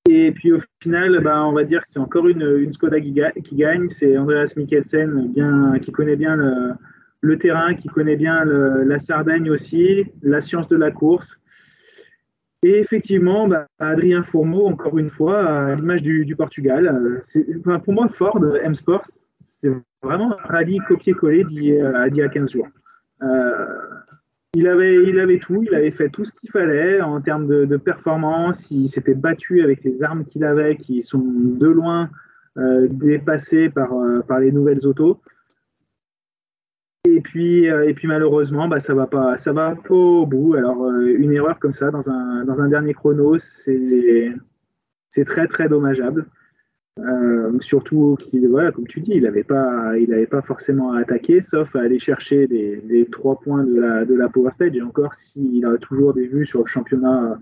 et puis au final, bah, on va dire que c'est encore une, Skoda qui, gagne. C'est Andreas Mikkelsen qui connaît bien le, terrain, qui connaît bien la Sardaigne aussi, la science de la course. Et effectivement, bah, Adrien Fourmeau, encore une fois, à l'image du, Portugal, pour moi, Ford, M Sports, c'est vraiment un rallye copier-coller d'il y a 15 jours. Euh, il, avait, tout, il avait fait tout ce qu'il fallait en termes de, performance, il s'était battu avec les armes qu'il avait, qui sont de loin euh, dépassées par, euh, par les nouvelles autos. Et puis, euh, et puis malheureusement, bah, ça va pas, va pas au bout. Alors une erreur comme ça dans un, dans un dernier chrono, c'est très très dommageable. Euh, surtout qu'il, voilà, comme tu dis, il n'avait pas, pas forcément à attaquer, sauf à aller chercher les, trois points de la, Power Stage. Et encore, s'il a toujours des vues sur le championnat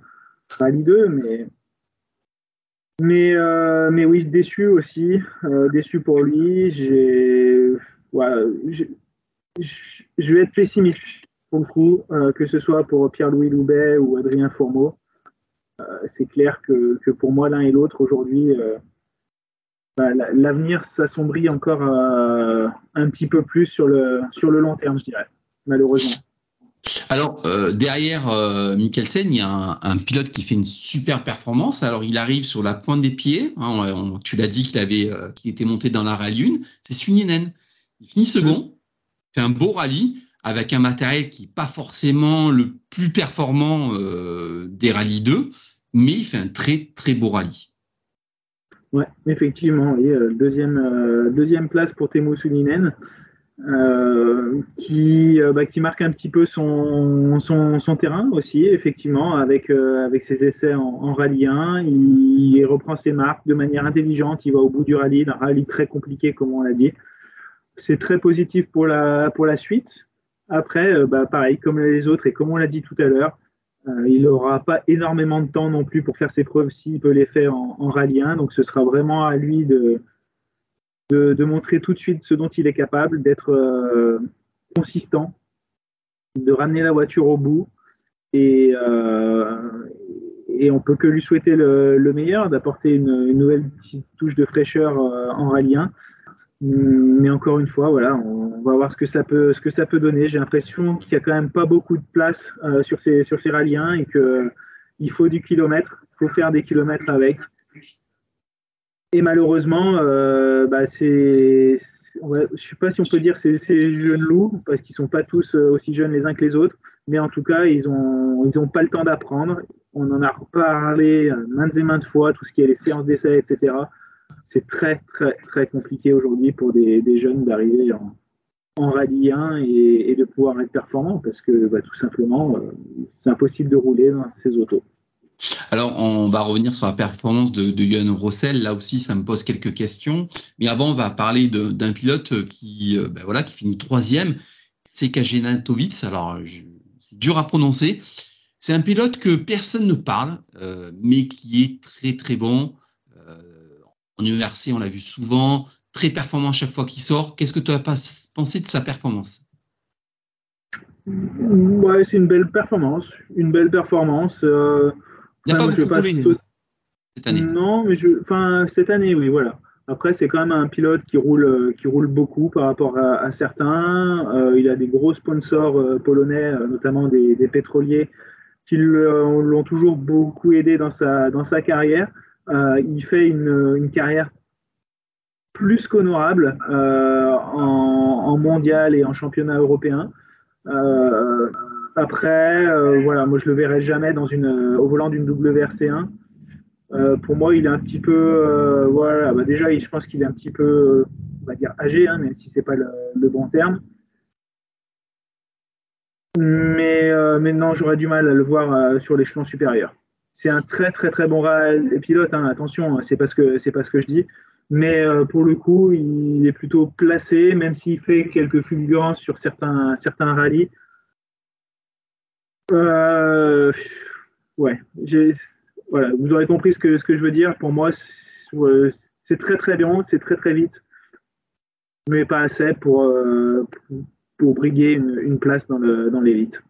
Rallye 2, mais mais, mais oui, déçu aussi, déçu pour lui. J'ai voilà, je vais être pessimiste pour le coup, euh, que ce soit pour Pierre-Louis Loubet ou Adrien Fourmeau. Euh, c'est clair que, pour moi, l'un et l'autre, aujourd'hui, euh, bah, l'avenir s'assombrit encore un petit peu plus sur le, long terme, je dirais, malheureusement. Alors derrière Mikkelsen, il y a un, pilote qui fait une super performance. Alors il arrive sur la pointe des pieds. Hein, tu l'as dit qu'il était monté dans la rallye 1. C'est Suninen. Il finit second fait un beau rallye avec un matériel qui n'est pas forcément le plus performant euh, des rallyes 2, mais il fait un très très beau rallye. Oui, effectivement, euh, deuxième, euh, deuxième place pour Temo Suninen. qui, bah, qui marque un petit peu son, son, terrain aussi, effectivement, avec, avec ses essais en, rallye 1. Il, reprend ses marques de manière intelligente, il va au bout du rallye, d'un rallye très compliqué, comme on l'a dit c'est très positif pour la, pour la suite. Après, euh, bah, pareil, comme les autres, et comme on l'a dit tout à l'heure, euh, il n'aura pas énormément de temps non plus pour faire ses preuves s'il peut les faire en, en, rallye 1. Donc ce sera vraiment à lui de, montrer tout de suite ce dont il est capable, d'être euh, consistant, de ramener la voiture au bout et, et, on peut que lui souhaiter le, meilleur, d'apporter une, nouvelle petite touche de fraîcheur en rallye 1. Mais encore une fois, voilà, on va voir ce que ça peut, ce que ça peut donner. J'ai l'impression qu'il n'y a quand même pas beaucoup de place sur ces, sur ces rallyes 1 et qu'il faut du kilomètre, il faut faire des kilomètres avec. Et malheureusement, euh, bah c'est, je ne sais pas si on peut dire c'est ces jeunes loups, parce qu'ils ne sont pas tous euh, aussi jeunes les uns que les autres, mais en tout cas, ils n'ont ils pas le temps d'apprendre. On en a parlé euh, maintes et maintes fois, tout ce qui est les séances d'essai, etc. C'est très, très, très compliqué aujourd'hui pour des, des jeunes d'arriver en, en rallye 1 et, de pouvoir être performants, parce que bah, tout simplement, c'est impossible de rouler dans ces autos. Alors, on va revenir sur la performance de, de Johan Rossel. Là aussi, ça me pose quelques questions. Mais avant, on va parler d'un pilote qui, euh, ben voilà, qui finit troisième. C'est Kajenatovic. Alors, c'est dur à prononcer. C'est un pilote que personne ne parle, euh, mais qui est très très bon. Euh, en URC, on l'a vu souvent, très performant chaque fois qu'il sort. Qu'est-ce que tu as pensé de sa performance? Ouais, c'est une belle performance. Une belle performance. Il n'y a pas beaucoup roulé cette année. Non, mais je, enfin, cette année, oui, voilà. Après, c'est quand même un pilote qui roule, qui roule beaucoup par rapport à, certains. Euh, il a des gros sponsors euh, polonais, euh, notamment des, pétroliers, qui l'ont toujours beaucoup aidé dans sa, dans sa carrière. Il fait une, une carrière plus qu'honorable en, en, mondial et en championnat européen. Après, euh, voilà, moi je le verrai jamais dans une, euh, au volant d'une WRC1. Euh, pour moi, il est un petit peu, voilà, bah déjà, je pense qu'il est un petit peu, on va dire âgé, hein, même si c'est pas le, bon terme. Mais, mais non, j'aurais du mal à le voir sur l'échelon supérieur. C'est un très très très bon pilote, hein, attention, c'est parce que pas ce que je dis. Mais pour le coup, il est plutôt placé, même s'il fait quelques fulgurances sur certains, certains rallyes. Euh, vous aurez compris ce que, ce que je veux dire. Pour moi, c'est très très bien, c'est très très vite, mais pas assez pour, euh, briguer une, place dans l'élite.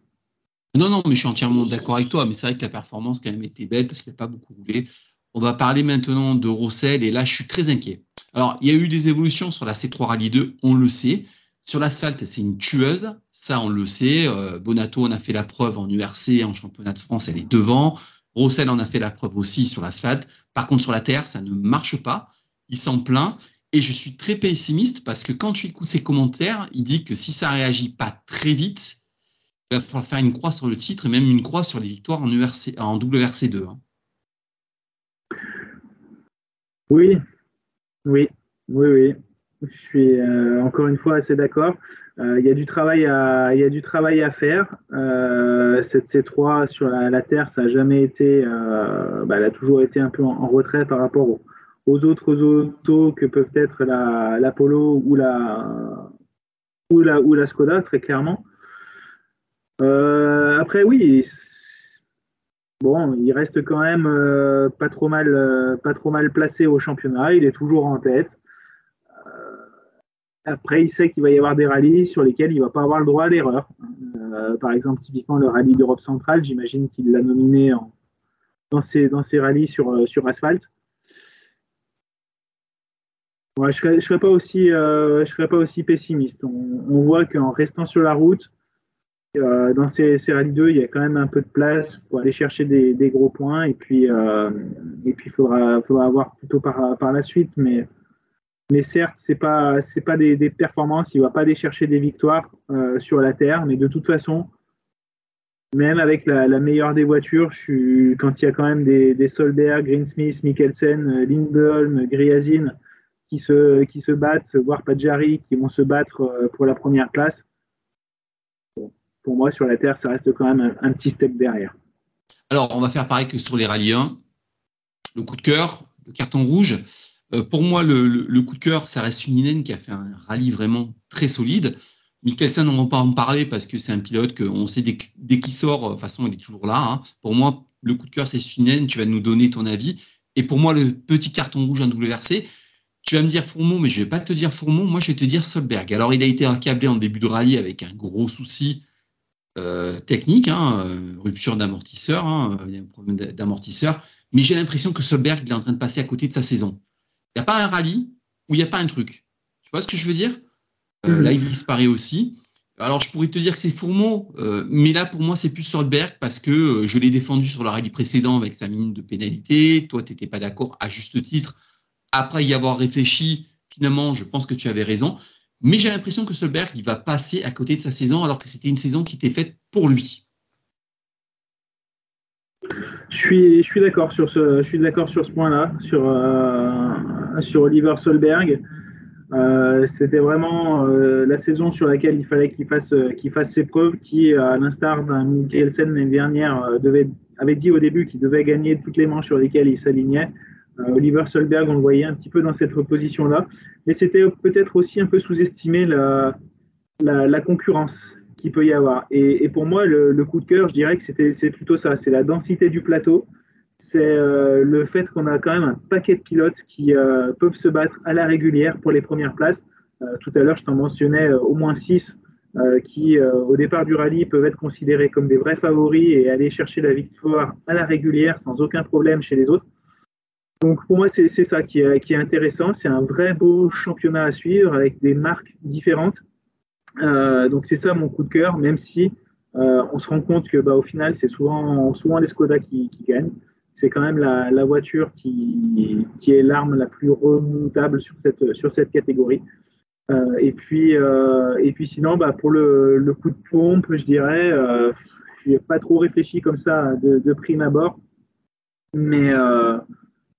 Non, non, mais je suis entièrement d'accord avec toi, mais c'est vrai que la performance quand même était belle parce qu'il n'a pas beaucoup roulé. On va parler maintenant de Rossel et là je suis très inquiet. Alors il y a eu des évolutions sur la C3 Rallye 2, on le sait. Sur l'asphalte, c'est une tueuse, ça on le sait. Euh, Bonato en a fait la preuve en URC, en championnat de France, elle est devant. Rossel en a fait la preuve aussi sur l'asphalte. Par contre, sur la terre, ça ne marche pas. Il s'en plaint. Et je suis très pessimiste parce que quand tu écoutes ses commentaires, il dit que si ça réagit pas très vite, il va falloir faire une croix sur le titre et même une croix sur les victoires en, en WRC2. Hein. Oui, oui, oui, oui. Je suis euh, encore une fois assez d'accord. Euh, il y a du travail à, il y a du travail à faire. Euh, cette C3 sur la, Terre, ça a jamais été, bah, elle a toujours été un peu en, retrait par rapport aux, autres autos que peuvent être l'Apollo ou la, ou la ou la Skoda, très clairement. Après, oui, bon, il reste quand même pas trop mal, pas trop mal placé au championnat. Il est toujours en tête. Après, il sait qu'il va y avoir des rallyes sur lesquels il ne va pas avoir le droit à l'erreur. Euh, par exemple, typiquement le rallye d'Europe centrale, j'imagine qu'il l'a nominé dans, ses, dans rallyes sur, euh, sur asphalte. je ne serais, pas aussi, euh, serais pas aussi pessimiste. On, voit qu'en restant sur la route, dans ces, ces rallyes 2, il y a quand même un peu de place pour aller chercher des, gros points. Et puis, et puis il faudra, faudra avoir plutôt par, la suite. Mais certes, c'est pas pas des, performances. Il va pas aller chercher des victoires euh, sur la terre, mais de toute façon, même avec la, meilleure des voitures, quand il y a quand même des, des Solberg, Greensmith, Mikkelsen, Lindholm, Griazin qui se qui se battent, voire Pajari qui vont se battre euh, pour la première place. Pour moi, sur la terre, ça reste quand même un, petit step derrière. Alors, on va faire pareil que sur les rallyes 1. Le coup de cœur, le carton rouge. Euh, pour moi, le, coup de cœur, ça reste Suninen qui a fait un rallye vraiment très solide. Mikkelsen, on ne va pas en parler parce que c'est un pilote qu'on sait dès, qu'il sort, de toute façon, il est toujours là. Hein. Pour moi, le coup de cœur, c'est Suninen. Tu vas nous donner ton avis. Et pour moi, le petit carton rouge en WRC, tu vas me dire Fourmont, mais je ne vais pas te dire Fourmont. Moi, je vais te dire Solberg. Alors, il a été accablé en début de rallye avec un gros souci technique, hein, rupture d'amortisseur, hein, il y a un problème d'amortisseur, mais j'ai l'impression que Solberg il est en train de passer à côté de sa saison. Il n'y a pas un rallye où il n'y a pas un truc. Tu vois ce que je veux dire? Mm. Là, il disparaît aussi. Alors, je pourrais te dire que c'est Fourmeau, euh, mais là, pour moi, c'est plus Solberg parce que euh, je l'ai défendu sur le rallye précédent avec sa minute de pénalité. Toi, tu n'étais pas d'accord à juste titre. Après y avoir réfléchi, finalement, je pense que tu avais raison. Mais j'ai l'impression que Solberg, va passer à côté de sa saison alors que c'était une saison qui était faite pour lui. Je suis, d'accord sur ce, point-là, sur, euh, Oliver Solberg. Euh, c'était vraiment euh, la saison sur laquelle il fallait qu'il fasse, ses preuves, qui, à l'instar d'un Mikkelsen l'année dernière, avait dit au début qu'il devait gagner toutes les manches sur lesquelles il s'alignait. Oliver Solberg, on le voyait un petit peu dans cette position-là, mais c'était peut-être aussi un peu sous-estimé la, concurrence qu'il peut y avoir. Et, pour moi, le, coup de cœur, je dirais que c'est plutôt ça, c'est la densité du plateau, c'est euh, le fait qu'on a quand même un paquet de pilotes qui euh, peuvent se battre à la régulière pour les premières places. Euh, tout à l'heure, je t'en mentionnais au moins six qui, au départ du rallye, peuvent être considérés comme des vrais favoris et aller chercher la victoire à la régulière sans aucun problème chez les autres. Donc pour moi, c'est ça qui est, qui est intéressant. C'est un vrai beau championnat à suivre avec des marques différentes. donc c'est ça mon coup de cœur, même si on se rend compte que bah, au final, c'est souvent, souvent les Skoda qui, qui gagnent c'est quand même la, voiture qui, qui est l'arme la plus remontable sur cette, sur cette catégorie. Euh, et, puis, euh, et puis sinon, bah, pour le, le, coup de pompe, je dirais, euh, je n'ai pas trop réfléchi comme ça de, de prime abord. Mais,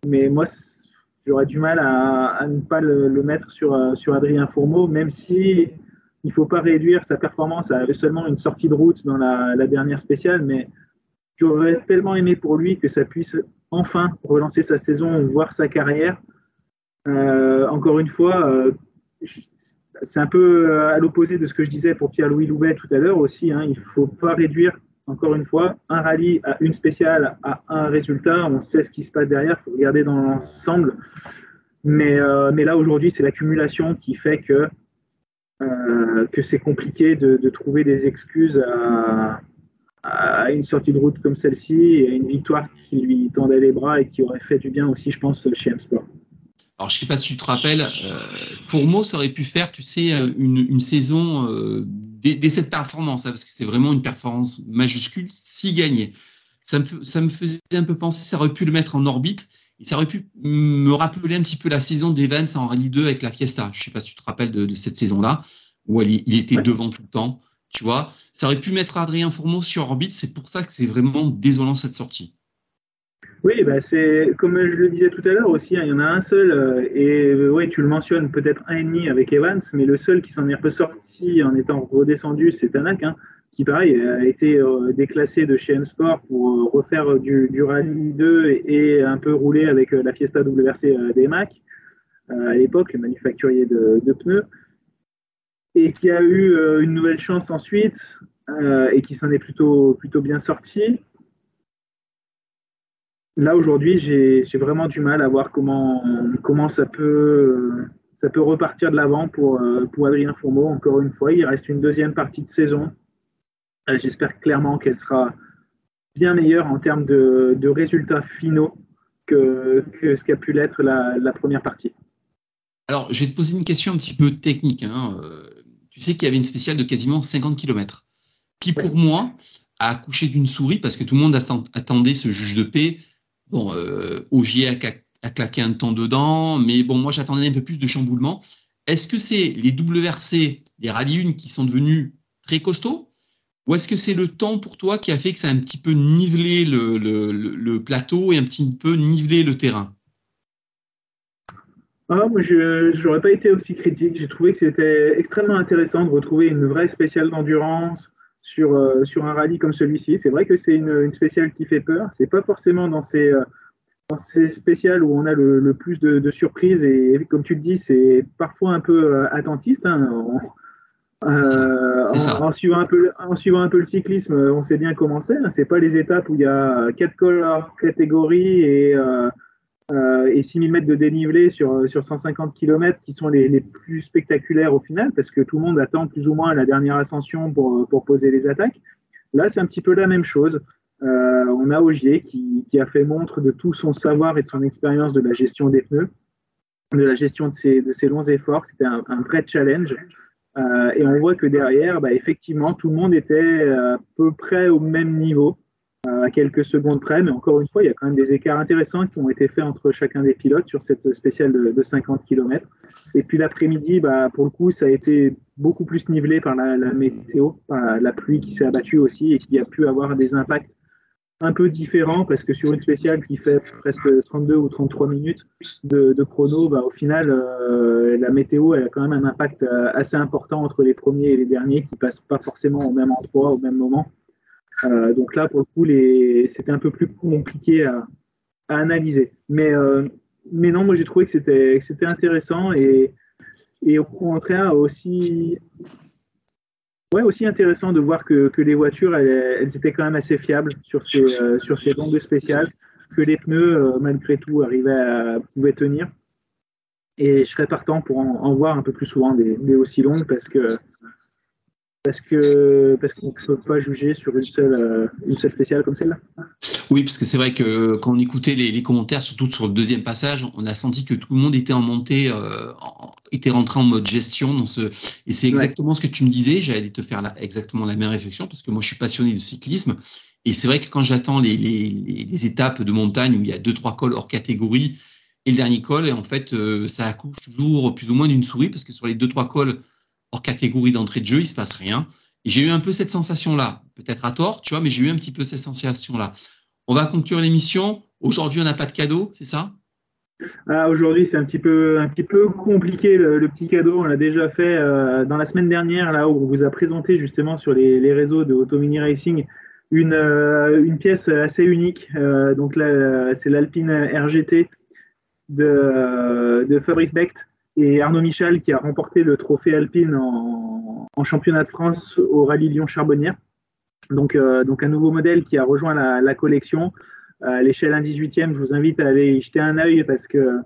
mais moi, j'aurais du mal à, ne pas le, mettre sur, sur Adrien Fourmeau, même si il ne faut pas réduire sa performance à seulement une sortie de route dans la, dernière spéciale, mais J'aurais tellement aimé pour lui que ça puisse enfin relancer sa saison, voir sa carrière. Euh, encore une fois, euh, c'est un peu euh, à l'opposé de ce que je disais pour Pierre-Louis Loubet tout à l'heure aussi. Hein. il ne faut pas réduire, encore une fois, un rallye à une spéciale, à un résultat. On sait ce qui se passe derrière, il faut regarder dans l'ensemble. Mais, mais là, aujourd'hui, c'est l'accumulation qui fait que, que c'est compliqué de, de, trouver des excuses à, à une sortie de route comme celle-ci et à une victoire qui lui tendait les bras et qui aurait fait du bien aussi, je pense, chez M-Sport. Alors, je ne sais pas si tu te rappelles, euh, Fourmeau aurait pu faire, tu sais, une, une saison euh, dès, cette performance, hein, parce que c'est vraiment une performance majuscule, s'il gagnait. Ça me, ça me faisait un peu penser, ça aurait pu le mettre en orbite, et ça aurait pu me rappeler un petit peu la saison d'Evans en Rallye 2 avec la Fiesta. Je ne sais pas si tu te rappelles de, de cette saison-là, où il, il était devant tout le temps. Tu vois, ça aurait pu mettre Adrien Fourmeau sur orbite. C'est pour ça que c'est vraiment désolant cette sortie. Oui, bah c'est comme je le disais tout à l'heure aussi, hein, il y en a un seul, euh, et euh, oui, tu le mentionnes, peut-être un et demi avec Evans, mais le seul qui s'en est ressorti en étant redescendu, c'est Tanak, hein, qui pareil a été euh, déclassé de chez M-Sport pour refaire du, Rallye 2 et, un peu rouler avec la Fiesta WRC des Mac à l'époque, le manufacturier de, de pneus et qui a eu une nouvelle chance ensuite et qui s'en est plutôt, plutôt bien sorti. Là, aujourd'hui, j'ai vraiment du mal à voir comment, comment ça, peut, ça peut repartir de l'avant pour, euh, pour Adrien Fourmeau. Encore une fois, il reste une deuxième partie de saison. J'espère clairement qu'elle sera bien meilleure en termes de, de résultats finaux que, que ce qu'a pu l'être la, la, première partie. Alors, je vais te poser une question un petit peu technique. Hein tu sais qu'il y avait une spéciale de quasiment 50 km, qui pour moi a accouché d'une souris parce que tout le monde attendait ce juge de paix. Bon, euh, Ogier a, claqué un temps dedans, mais bon, moi j'attendais un peu plus de chamboulement. Est-ce que c'est les WRC, les rallyes 1 qui sont devenus très costauds ou est-ce que c'est le temps pour toi qui a fait que ça a un petit peu nivelé le plateau et un petit peu nivelé le terrain? Ah, moi, je n'aurais pas été aussi critique. J'ai trouvé que c'était extrêmement intéressant de retrouver une vraie spéciale d'endurance sur, euh, sur un rallye comme celui-ci. C'est vrai que c'est une, une, spéciale qui fait peur. C'est pas forcément dans ces, euh, dans ces spéciales où on a le, le plus de, de, surprises. Et, comme tu le dis, c'est parfois un peu euh, attentiste. Hein. Euh, en, en, suivant un peu, en suivant un peu le cyclisme, on sait bien comment c'est. Hein. C'est pas les étapes où il y a quatre catégories et euh, euh, et 6000 mètres de dénivelé sur, sur 150 km qui sont les, les, plus spectaculaires au final, parce que tout le monde attend plus ou moins la dernière ascension pour, pour poser les attaques. Là, c'est un petit peu la même chose. on a Ogier qui, qui, a fait montre de tout son savoir et de son expérience de la gestion des pneus, de la gestion de ses, de ses longs efforts. C'était un, vrai challenge. Euh, et on voit que derrière, bah, effectivement, tout le monde était à peu près au même niveau, euh, à quelques secondes près. Mais encore une fois, il y a quand même des écarts intéressants qui ont été faits entre chacun des pilotes sur cette spéciale de, 50 km. Et puis l'après-midi, bah, pour le coup, ça a été beaucoup plus nivelé par la, météo, par la pluie qui s'est abattue aussi et qui a pu avoir des impacts un peu différent parce que sur une spéciale qui fait presque 32 ou 33 minutes de, chrono, bah, au final, euh, la météo a quand même un impact euh, assez important entre les premiers et les derniers qui passent pas forcément au même endroit au même moment. Euh, donc là, pour le coup, c'était un peu plus compliqué à, analyser. Mais, mais non, moi j'ai trouvé que c'était intéressant et, au contraire aussi Ouais, aussi intéressant de voir que, les voitures, elles, étaient quand même assez fiables sur ces, euh, sur ces longues spéciales, que les pneus, euh, malgré tout, arrivaient pouvaient tenir. Et je serais partant pour en, en voir un peu plus souvent des, des aussi longues parce que parce que parce qu'on ne peut pas juger sur une seule, euh, une seule spéciale comme celle-là. Oui, parce que c'est vrai que quand on écoutait les, commentaires, surtout sur le deuxième passage, on a senti que tout le monde était en montée, euh, était rentré en mode gestion. Dans ce... Et c'est exactement ce que tu me disais. J'allais te faire exactement la même réflexion parce que moi, je suis passionné de cyclisme. Et c'est vrai que quand j'attends les, les, les, étapes de montagne où il y a deux, trois cols hors catégorie et le dernier col, et en fait, euh, ça accouche toujours plus ou moins d'une souris parce que sur les deux, trois cols hors catégorie d'entrée de jeu, il se passe rien. J'ai eu un peu cette sensation-là, peut-être à tort, tu vois, mais j'ai eu un petit peu cette sensation-là. On va conclure l'émission. Aujourd'hui, on n'a pas de cadeau, c'est ça? Ah, Aujourd'hui, c'est un petit peu, un petit peu compliqué le, petit cadeau. On l'a déjà fait euh, dans la semaine dernière, là où on vous a présenté justement sur les, réseaux de Auto Mini Racing une, euh, une pièce assez unique. Euh, donc là, c'est l'Alpine RGT de, de Fabrice Becht et Arnaud Michel qui a remporté le trophée Alpine en, championnat de France au rallye Lyon-Charbonnière. Donc, euh, donc un nouveau modèle qui a rejoint la, collection. À l'échelle 1 18e, je vous invite à aller y jeter un œil parce que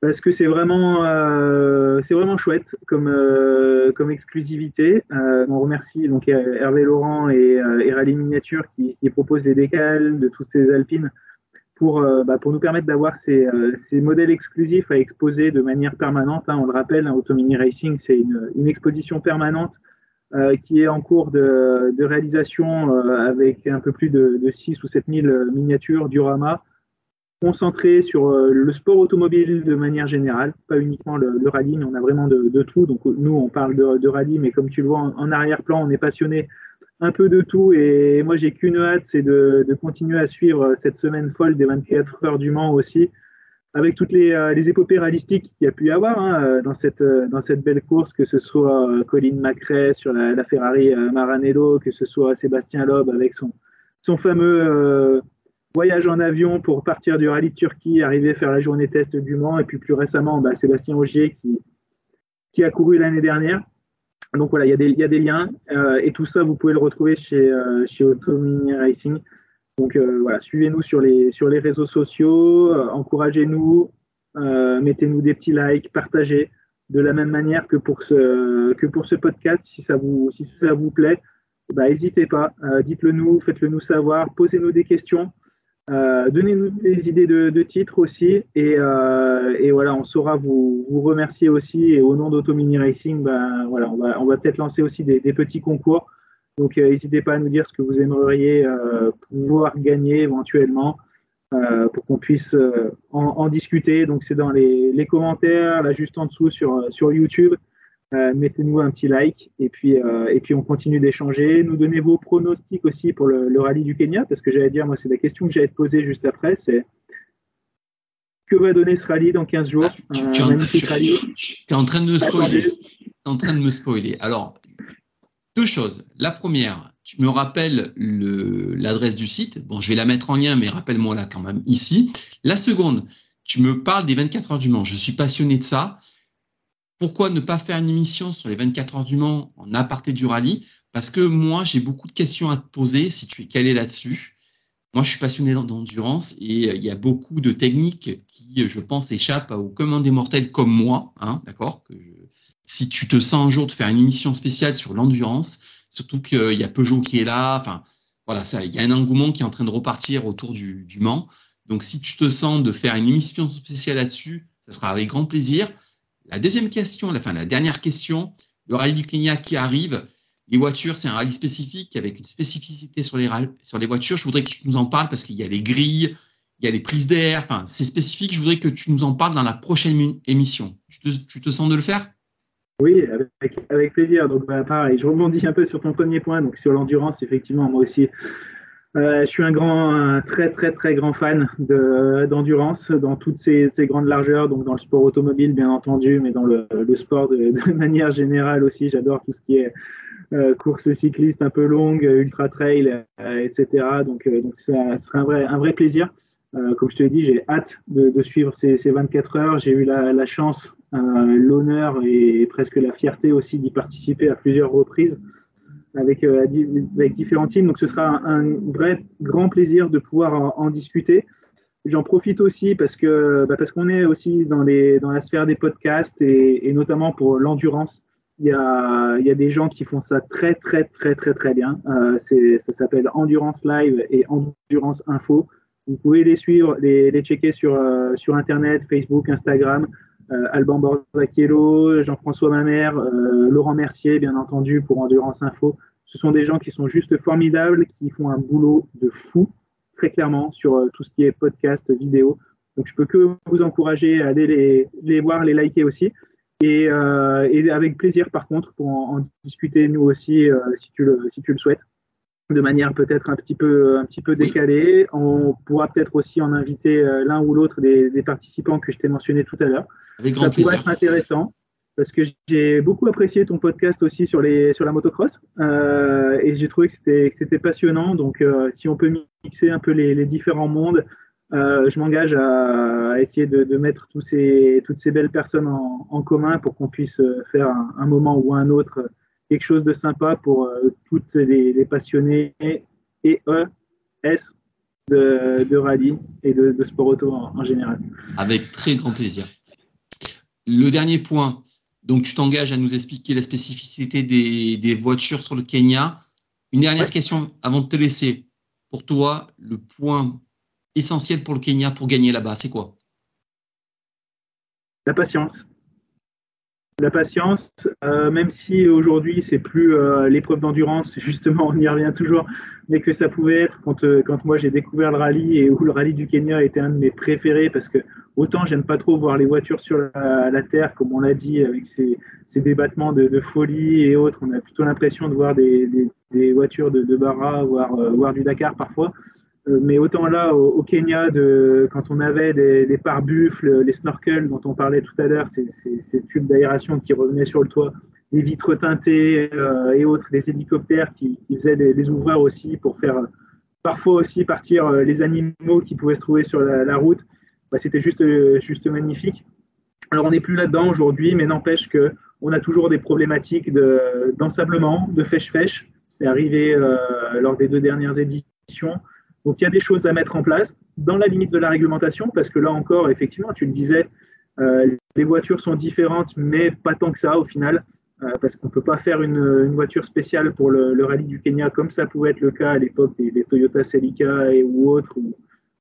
parce que c'est vraiment euh, c'est vraiment chouette comme euh, comme exclusivité. on remercie donc Hervé Laurent et, Rallye Miniature qui, qui proposent les décals de toutes ces alpines pour, euh, bah, pour nous permettre d'avoir ces, euh, ces, modèles exclusifs à exposer de manière permanente. Hein. on le rappelle, hein, Automini Racing, c'est une, une, exposition permanente euh, qui est en cours de, de réalisation avec un peu plus de, de 6 ou 7 000 miniatures Durama concentrées sur le sport automobile de manière générale, pas uniquement le, rallye, mais on a vraiment de, tout. Donc nous, on parle de, de rallye, mais comme tu le vois en, en arrière-plan, on est passionné un peu de tout. Et moi, j'ai qu'une hâte, c'est de, continuer à suivre cette semaine folle des 24 heures du Mans aussi, avec toutes les, euh, les épopées réalistiques qu'il y a pu y avoir hein, euh, dans, cette, euh, dans cette belle course, que ce soit Colin McRae sur la, Ferrari Maranello, que ce soit Sébastien Loeb avec son, son fameux voyage en avion pour partir du rallye de Turquie, arriver à faire la journée test du Mans, et puis plus récemment, bah, Sébastien Augier qui, qui a couru l'année dernière. Donc voilà, il y, a des, liens euh, et tout ça, vous pouvez le retrouver chez, euh, chez Automini Racing. Donc euh, voilà, suivez-nous sur les, sur les réseaux sociaux, encouragez-nous, mettez-nous des petits likes, partagez de la même manière que pour ce, que pour ce podcast. Si ça vous, si ça vous plaît, bah, n'hésitez pas, dites-le nous, faites-le nous savoir, posez-nous des questions. Euh, donnez-nous des idées de, titres aussi euh, et, voilà, on saura vous, remercier aussi. Et au nom d'Automini Racing, ben, voilà, on va, peut-être lancer aussi des, petits concours. Donc euh, n'hésitez pas à nous dire ce que vous aimeriez pouvoir gagner éventuellement pour qu'on puisse en, discuter. Donc c'est dans les, commentaires, là juste en dessous sur YouTube. Euh, mettez-nous un petit like et puis, euh, et puis on continue d'échanger. Nous donnez vos pronostics aussi pour le, rallye du Kenya, parce que j'allais dire, moi, c'est la question que j'allais te poser juste après, c'est que va donner ce rallye dans 15 jours? Ah, tu, es en train de me spoiler. en train de me spoiler. Alors, deux choses. La première, tu me rappelles l'adresse du site. Bon, je vais la mettre en lien, mais rappelle-moi là quand même ici. La seconde, tu me parles des 24 heures du Mans. Je suis passionné de ça. Pourquoi ne pas faire une émission sur les 24 heures du Mans en aparté du rallye? Parce que moi, j'ai beaucoup de questions à te poser si tu es calé là-dessus. Moi, je suis passionné d'endurance et euh, il y a beaucoup de techniques qui, je pense, échappent aux commandes des mortels comme moi. Hein, D'accord? Si tu te sens un jour de faire une émission spéciale sur l'endurance, surtout qu'il y a Peugeot qui est là. Enfin, voilà, ça, il y a un engouement qui est en train de repartir autour du, du Mans. Donc, si tu te sens de faire une émission spéciale là-dessus, ça sera avec grand plaisir. La deuxième question, la, fin, la dernière question, le rallye du Kenya qui arrive. Les voitures, c'est un rallye spécifique avec une spécificité sur les, voitures. Je voudrais que tu nous en parles parce qu'il y a les grilles, il y a les prises d'air. C'est spécifique. Je voudrais que tu nous en parles dans la prochaine émission. Tu te, sens de le faire? Oui, avec, avec, plaisir. Donc, bah, pareil, je rebondis un peu sur ton premier point, donc sur l'endurance, effectivement, moi aussi. Euh, je suis un grand, un très très très grand fan d'endurance dans toutes ces, grandes largeurs, donc dans le sport automobile bien entendu, mais dans le, sport de, manière générale aussi. J'adore tout ce qui est euh, course cycliste un peu longue, ultra trail, euh, etc. Donc, euh, ça sera un vrai, plaisir. Comme je te l'ai dit, j'ai hâte de, suivre ces, ces 24 heures. J'ai eu la, la chance, l'honneur et presque la fierté aussi d'y participer à plusieurs reprises avec, euh, avec différents teams. Donc ce sera un, vrai grand plaisir de pouvoir en, discuter. J'en profite aussi parce que bah parce qu'on est aussi dans, les, dans la sphère des podcasts et, notamment pour l'endurance. Il y, a, il y a des gens qui font ça très très très très très bien. Euh, ça s'appelle Endurance Live et Endurance Info. Vous pouvez les suivre, les, les checker sur, euh, sur Internet, Facebook, Instagram. Euh, Alban Borzacchiello, Jean-François Mamère, euh, Laurent Mercier, bien entendu, pour Endurance Info. Ce sont des gens qui sont juste formidables, qui font un boulot de fou, très clairement, sur euh, tout ce qui est podcast, vidéo. Donc, je peux que vous encourager à aller les, voir, les liker aussi. Et, avec plaisir, par contre, pour en, discuter nous aussi, si tu le souhaites, de manière peut-être un petit peu, un petit peu décalée. On pourra peut-être aussi en inviter l'un ou l'autre des, des, participants que je t'ai mentionné tout à l'heure. Ça plaisir. pourrait être intéressant parce que j'ai beaucoup apprécié ton podcast aussi sur, les, sur la motocross euh, et j'ai trouvé que c'était passionnant. Donc, euh, si on peut mixer un peu les, les différents mondes, euh, je m'engage à, à, essayer de, de mettre tous ces, toutes ces belles personnes en, en commun pour qu'on puisse faire un, un, moment ou un autre quelque chose de sympa pour euh, toutes les, les, passionnés et E, S de, de rallye et de, de sport auto en, en général. Avec très grand plaisir. Le dernier point, donc tu t'engages à nous expliquer la spécificité des, des, voitures sur le Kenya. Une dernière ouais. question avant de te laisser. Pour toi, le point essentiel pour le Kenya pour gagner là-bas, c'est quoi? La patience. La patience, euh, même si aujourd'hui c'est plus euh, l'épreuve d'endurance, justement on y revient toujours, mais que ça pouvait être quand, euh, quand moi j'ai découvert le rallye et où le rallye du Kenya était un de mes préférés parce que autant j'aime pas trop voir les voitures sur la, terre, comme on l'a dit, avec ces, débattements de, folie et autres, on a plutôt l'impression de voir des voitures de, de Barra, voire, voire du Dakar parfois. Mais autant là, au, Kenya, quand on avait des, des pare-buffles, les snorkels dont on parlait tout à l'heure, ces, tubes d'aération qui revenaient sur le toit, les vitres teintées euh, et autres, des hélicoptères qui, faisaient des, des, ouvreurs aussi pour faire parfois aussi partir euh, les animaux qui pouvaient se trouver sur la, route. Bah, C'était juste, juste magnifique. Alors on n'est plus là-dedans aujourd'hui, mais n'empêche que on a toujours des problématiques d'ensablement, de, fèche-fèche. C'est arrivé euh, lors des deux dernières éditions. Donc il y a des choses à mettre en place dans la limite de la réglementation, parce que là encore, effectivement, tu le disais, euh, les voitures sont différentes, mais pas tant que ça au final, euh, parce qu'on ne peut pas faire une, voiture spéciale pour le, rallye du Kenya, comme ça pouvait être le cas à l'époque des, Toyota Celica et, ou autres,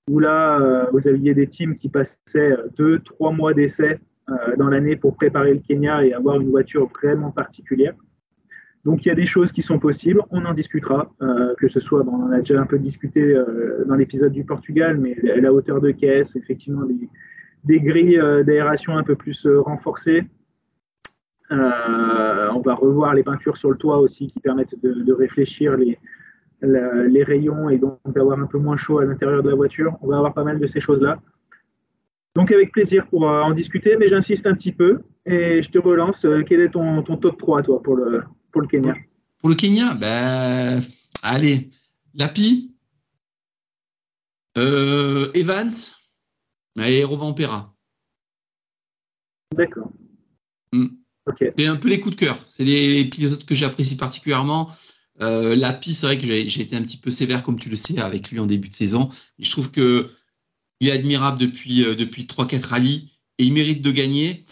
où, là, euh, vous aviez des teams qui passaient deux, trois mois d'essai dans l'année pour préparer le Kenya et avoir une voiture vraiment particulière. Donc il y a des choses qui sont possibles, on en discutera, euh, que ce soit, on en a déjà un peu discuté euh, dans l'épisode du Portugal, mais la, hauteur de caisse, effectivement des, grilles euh, d'aération un peu plus renforcées. On va revoir les peintures sur le toit aussi qui permettent de, réfléchir les, les rayons et donc d'avoir un peu moins chaud à l'intérieur de la voiture. On va avoir pas mal de ces choses-là. Donc avec plaisir pour en discuter, mais j'insiste un petit peu et je te relance. Quel est ton, ton top 3 toi pour le, pour le Kenya Pour le Kenya, ben, allez, Lapi, euh, Evans et Rovampera. D'accord. Mm. Okay. C'est un peu les coups de cœur. C'est les pilotes que j'apprécie particulièrement. Euh, Lapi, c'est vrai que j'ai été un petit peu sévère, comme tu le sais, avec lui en début de saison. Et je trouve que il est admirable depuis, euh, depuis 3-4 rallyes et il mérite de gagner.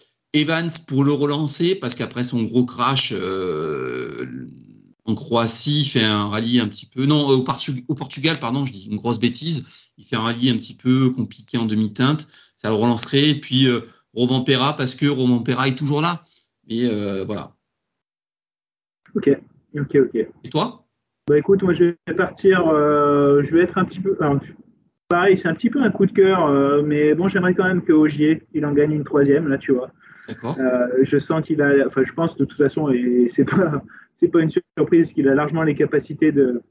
Evans pour le relancer parce qu'après son gros crash, euh, en Croatie, il fait un rallye un petit peu. Non, au, Portugal, pardon, je dis une grosse bêtise. Il fait un rallye un petit peu compliqué en demi-teinte. Ça le relancerait. Et puis euh, Roman Perra, parce que Roman Perra est toujours là. Mais euh, voilà. Ok, ok, ok. Et toi? Bah écoute, moi je vais partir. Euh, je vais être un petit peu. pareil, c'est un petit peu un coup de cœur, mais bon, j'aimerais quand même que Ogier, il en gagne une troisième, là, tu vois. D'accord. je sens qu'il a. Enfin, je pense de toute façon, et c'est pas c'est pas une surprise qu'il a largement les capacités de,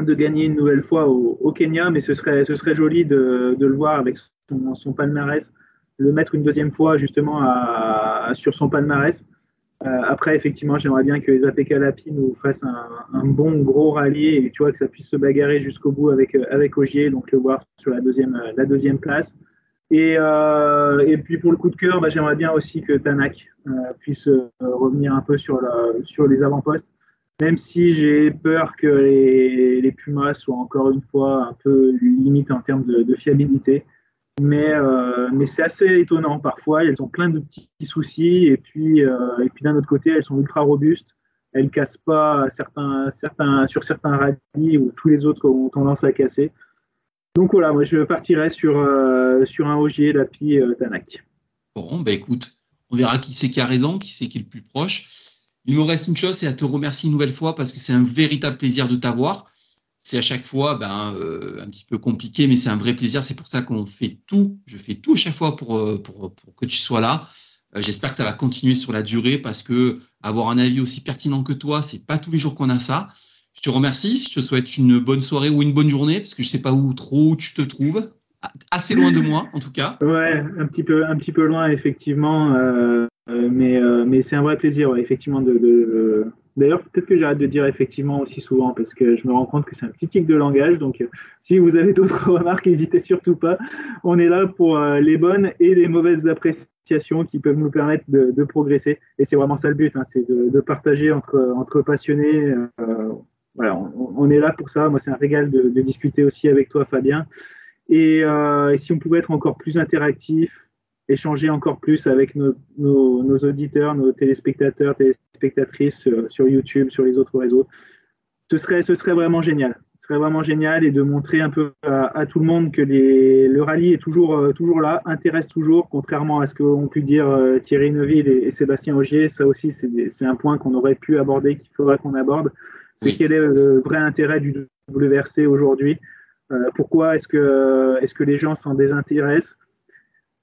de gagner une nouvelle fois au, Kenya, mais ce serait, ce serait joli de, le voir avec son, son, palmarès, le mettre une deuxième fois justement à, sur son palmarès. Euh, après, effectivement, j'aimerais bien que les APK Lapi nous fassent un, un, bon gros rallye et tu vois que ça puisse se bagarrer jusqu'au bout avec, avec Ogier, donc le voir sur la deuxième, la deuxième place. Et, euh, et, puis pour le coup de cœur, bah, j'aimerais bien aussi que Tanak euh, puisse euh, revenir un peu sur, la, les avant-postes, même si j'ai peur que les, les, Pumas soient encore une fois un peu limite en termes de, fiabilité. Mais, c'est assez étonnant parfois. Elles ont plein de petits soucis et puis, d'un autre côté, elles sont ultra robustes. Elles cassent pas sur certains rallyes où tous les autres ont tendance à casser. Donc voilà, moi je partirai sur, euh, sur un Ogier, Lapi, euh. Bon, bah écoute, on verra qui c'est qui a raison, qui c'est qui est le plus proche. Il me reste une chose, c'est à te remercier une nouvelle fois parce que c'est un véritable plaisir de t'avoir. C'est à chaque fois ben, euh, un petit peu compliqué, mais c'est un vrai plaisir. C'est pour ça qu'on fait tout. Je fais tout à chaque fois pour, pour, pour que tu sois là. J'espère que ça va continuer sur la durée parce que avoir un avis aussi pertinent que toi, c'est pas tous les jours qu'on a ça. Je te remercie. Je te souhaite une bonne soirée ou une bonne journée parce que je sais pas où trop tu te trouves. Assez loin de moi, en tout cas. Ouais, un petit peu, un petit peu loin, effectivement. Euh, euh, mais, euh, mais c'est un vrai plaisir, effectivement. D'ailleurs, peut-être que j'arrête de dire effectivement aussi souvent parce que je me rends compte que c'est un petit tic de langage. Donc, si vous avez d'autres remarques, n'hésitez surtout pas. On est là pour les bonnes et les mauvaises appréciations qui peuvent nous permettre de, progresser. Et c'est vraiment ça le but, hein, c'est de, partager entre, entre passionnés voilà, on, est là pour ça. Moi, c'est un régal de, discuter aussi avec toi, Fabien. Euh, et, si on pouvait être encore plus interactif, échanger encore plus avec nos, auditeurs, nos téléspectateurs, téléspectatrices euh, sur, YouTube, sur les autres réseaux, ce serait, ce serait vraiment génial. Ce serait vraiment génial et de montrer un peu à, tout le monde que le rallye est toujours, euh, toujours là, intéresse toujours, contrairement à ce qu'ont pu dire Thierry Neuville et, et Sébastien Augier. Ça aussi, c'est un point qu'on aurait pu aborder, qu'il faudrait qu'on aborde c'est quel est le vrai intérêt du WRC aujourd'hui? Euh, Pourquoi est-ce que, est que les gens s'en désintéressent?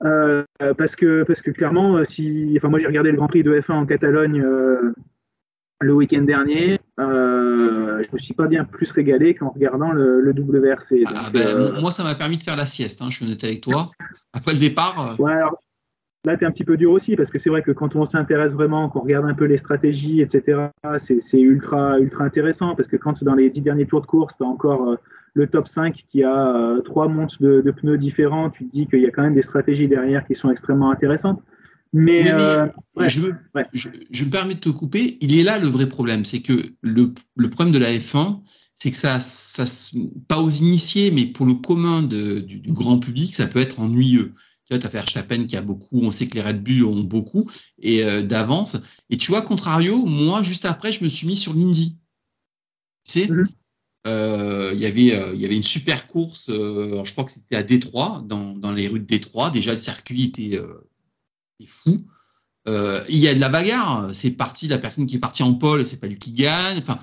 Euh, parce, que, parce que clairement, si, enfin moi j'ai regardé le Grand Prix de F1 en Catalogne euh, le week-end dernier, je me suis pas bien plus régalé qu'en regardant le, WRC. Ah, ben, moi, ça m'a permis de faire la sieste, hein, je suis honnête avec toi. Après le départ. Ouais, Là, tu es un petit peu dur aussi, parce que c'est vrai que quand on s'intéresse vraiment, qu'on regarde un peu les stratégies, etc., c'est ultra, ultra intéressant, parce que quand dans les dix derniers tours de course, tu as encore euh, le top 5 qui a euh, trois montes de, pneus différents, tu te dis qu'il y a quand même des stratégies derrière qui sont extrêmement intéressantes. Mais, euh, je, me permets de te couper. Il est là le vrai problème, c'est que le, problème de la F1, c'est que ça, ça, pas aux initiés, mais pour le commun du, du, grand public, ça peut être ennuyeux tu as Verstappen qui a beaucoup, on sait que les Red Bull ont beaucoup et euh, d'avance. Et tu vois, contrario, moi, juste après, je me suis mis sur l'Indy. Tu sais, mhm. euh, y avait, euh, il y avait une super course, je crois que c'était à Détroit, dans, dans, les rues de Détroit. Déjà, le circuit était, fou. il y a de la bagarre. C'est parti, la personne qui est partie en pole, c'est pas lui qui gagne. Enfin,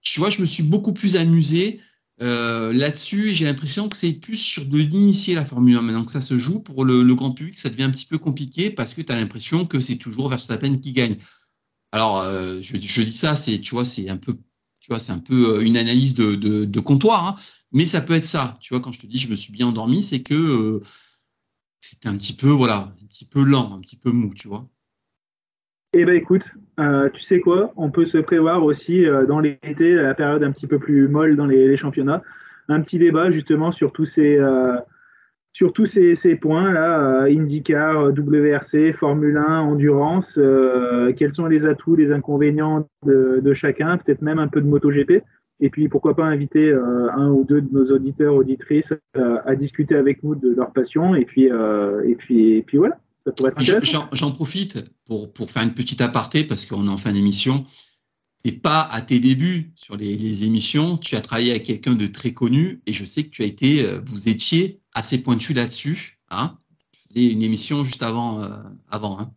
tu vois, je me suis beaucoup plus amusé euh, là-dessus, j'ai l'impression que c'est plus sur de l'initier la Formule 1 maintenant que ça se joue. Pour le, grand public, ça devient un petit peu compliqué parce que tu as l'impression que c'est toujours Verstappen qui gagne. Alors, euh, je, dis ça, c'est tu vois, c'est un peu, tu vois, c'est un peu euh, une analyse de, comptoir, hein. mais ça peut être ça. Tu vois, quand je te dis je me suis bien endormi, c'est que c'était un petit peu, voilà, un petit peu lent, un petit peu mou, tu vois. Eh ben écoute, euh, tu sais quoi, on peut se prévoir aussi euh, dans l'été, la période un petit peu plus molle dans les, championnats, un petit débat justement sur tous ces, euh, sur tous ces, points là, IndyCar, WRC, Formule 1, endurance, quels sont les atouts, les inconvénients de, chacun, peut-être même un peu de MotoGP. Et puis pourquoi pas inviter un ou deux de nos auditeurs, auditrices à discuter avec nous de leur passion. Et puis, et puis, et puis voilà. J'en profite pour, pour faire une petite aparté parce qu'on est en fin d'émission. n'es pas à tes débuts sur les, émissions. Tu as travaillé avec quelqu'un de très connu et je sais que tu as été, euh, vous étiez assez pointu là-dessus. Hein tu faisais une émission juste avant. avant hein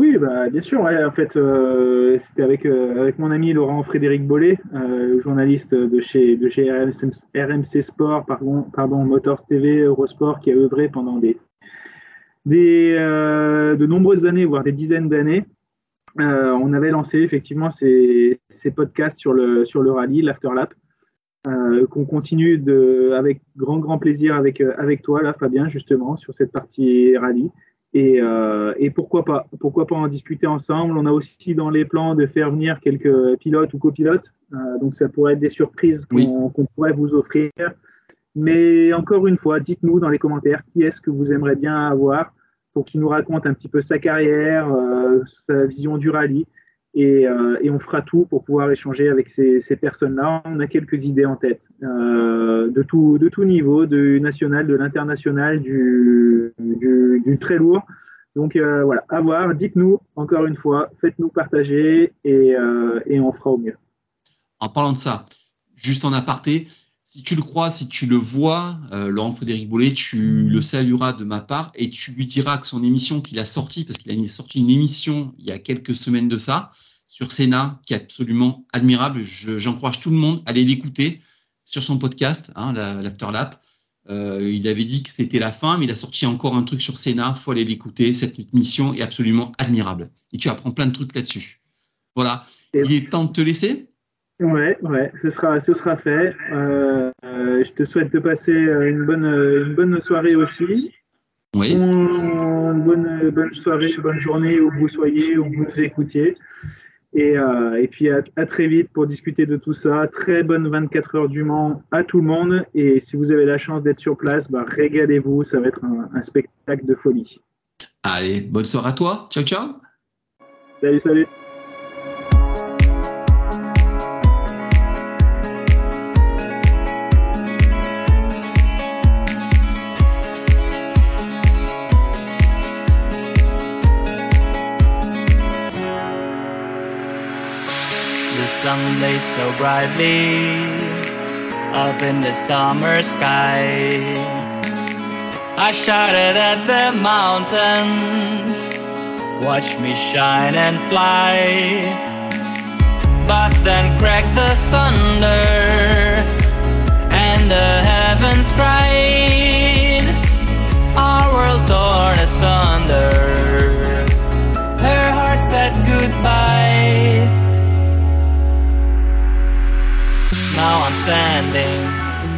oui, bah, bien sûr. en fait, euh, c'était avec, euh, avec mon ami Laurent Frédéric Bollet, euh, journaliste de chez, de chez RMC, Sport, pardon, pardon, Motors TV, Eurosport, qui a œuvré pendant des, des, de nombreuses années, voire des dizaines d'années. on avait lancé effectivement ces, ces, podcasts sur le, sur le rallye, l'Afterlap, qu'on continue de, avec grand, grand plaisir avec, avec toi, là, Fabien, justement, sur cette partie rallye. Euh, et, pourquoi pas Pourquoi pas en discuter ensemble On a aussi dans les plans de faire venir quelques pilotes ou copilotes. Euh, donc ça pourrait être des surprises qu'on pourrait vous offrir. Mais encore une fois, dites-nous dans les commentaires qui est-ce que vous aimeriez bien avoir pour qu'il nous raconte un petit peu sa carrière, euh, sa vision du rallye. Euh, et, on fera tout pour pouvoir échanger avec ces, personnes-là. On a quelques idées en tête euh, de, tout, niveau, du national, de l'international, du, très lourd. Donc voilà, à voir. Dites-nous encore une fois, faites-nous partager et, on fera au mieux. En parlant de ça, juste en aparté, si tu le crois, si tu le vois, Laurent Frédéric Bollet, tu le salueras de ma part et tu lui diras que son émission qu'il a sortie, parce qu'il a sorti une émission il y a quelques semaines de ça, sur Sénat, qui est absolument admirable. J'encourage tout le monde à aller l'écouter sur son podcast, hein, l'Afterlap. Euh, il avait dit que c'était la fin, mais il a sorti encore un truc sur Sénat. Il faut aller l'écouter. Cette mission est absolument admirable. Et tu apprends plein de trucs là-dessus. Voilà. Il est temps de te laisser. Ouais, ouais, ce sera, ce sera fait. Euh, euh, je te souhaite de passer une bonne, une bonne soirée aussi. Oui. bonne, bonne soirée, bonne journée où vous soyez, où vous nous écoutiez. Et, euh, et puis à, très vite pour discuter de tout ça. Très bonne 24 heures du Mans à tout le monde. Et si vous avez la chance d'être sur place, bah, régalez-vous. Ça va être un, un spectacle de folie. Allez, bonne soirée à toi. Ciao, ciao. Salut, salut. Sun lays so brightly up in the summer sky. I shouted at the mountains, watch me shine and fly. But then cracked the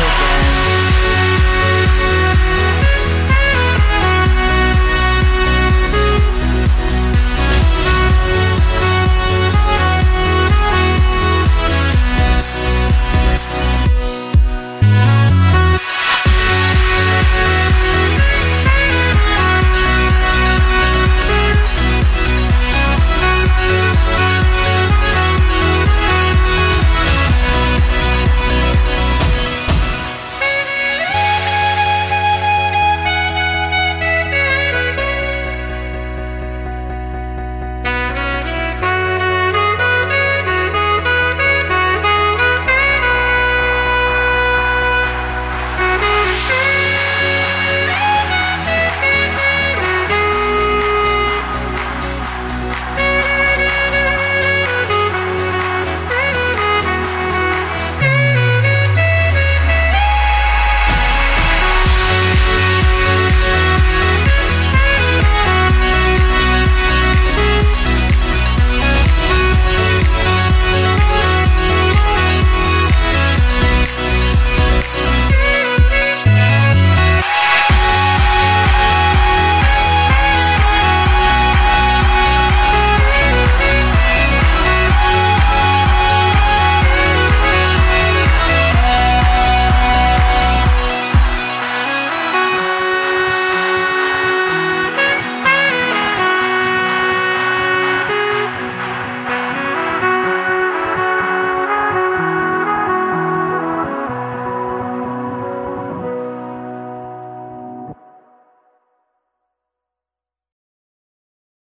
again.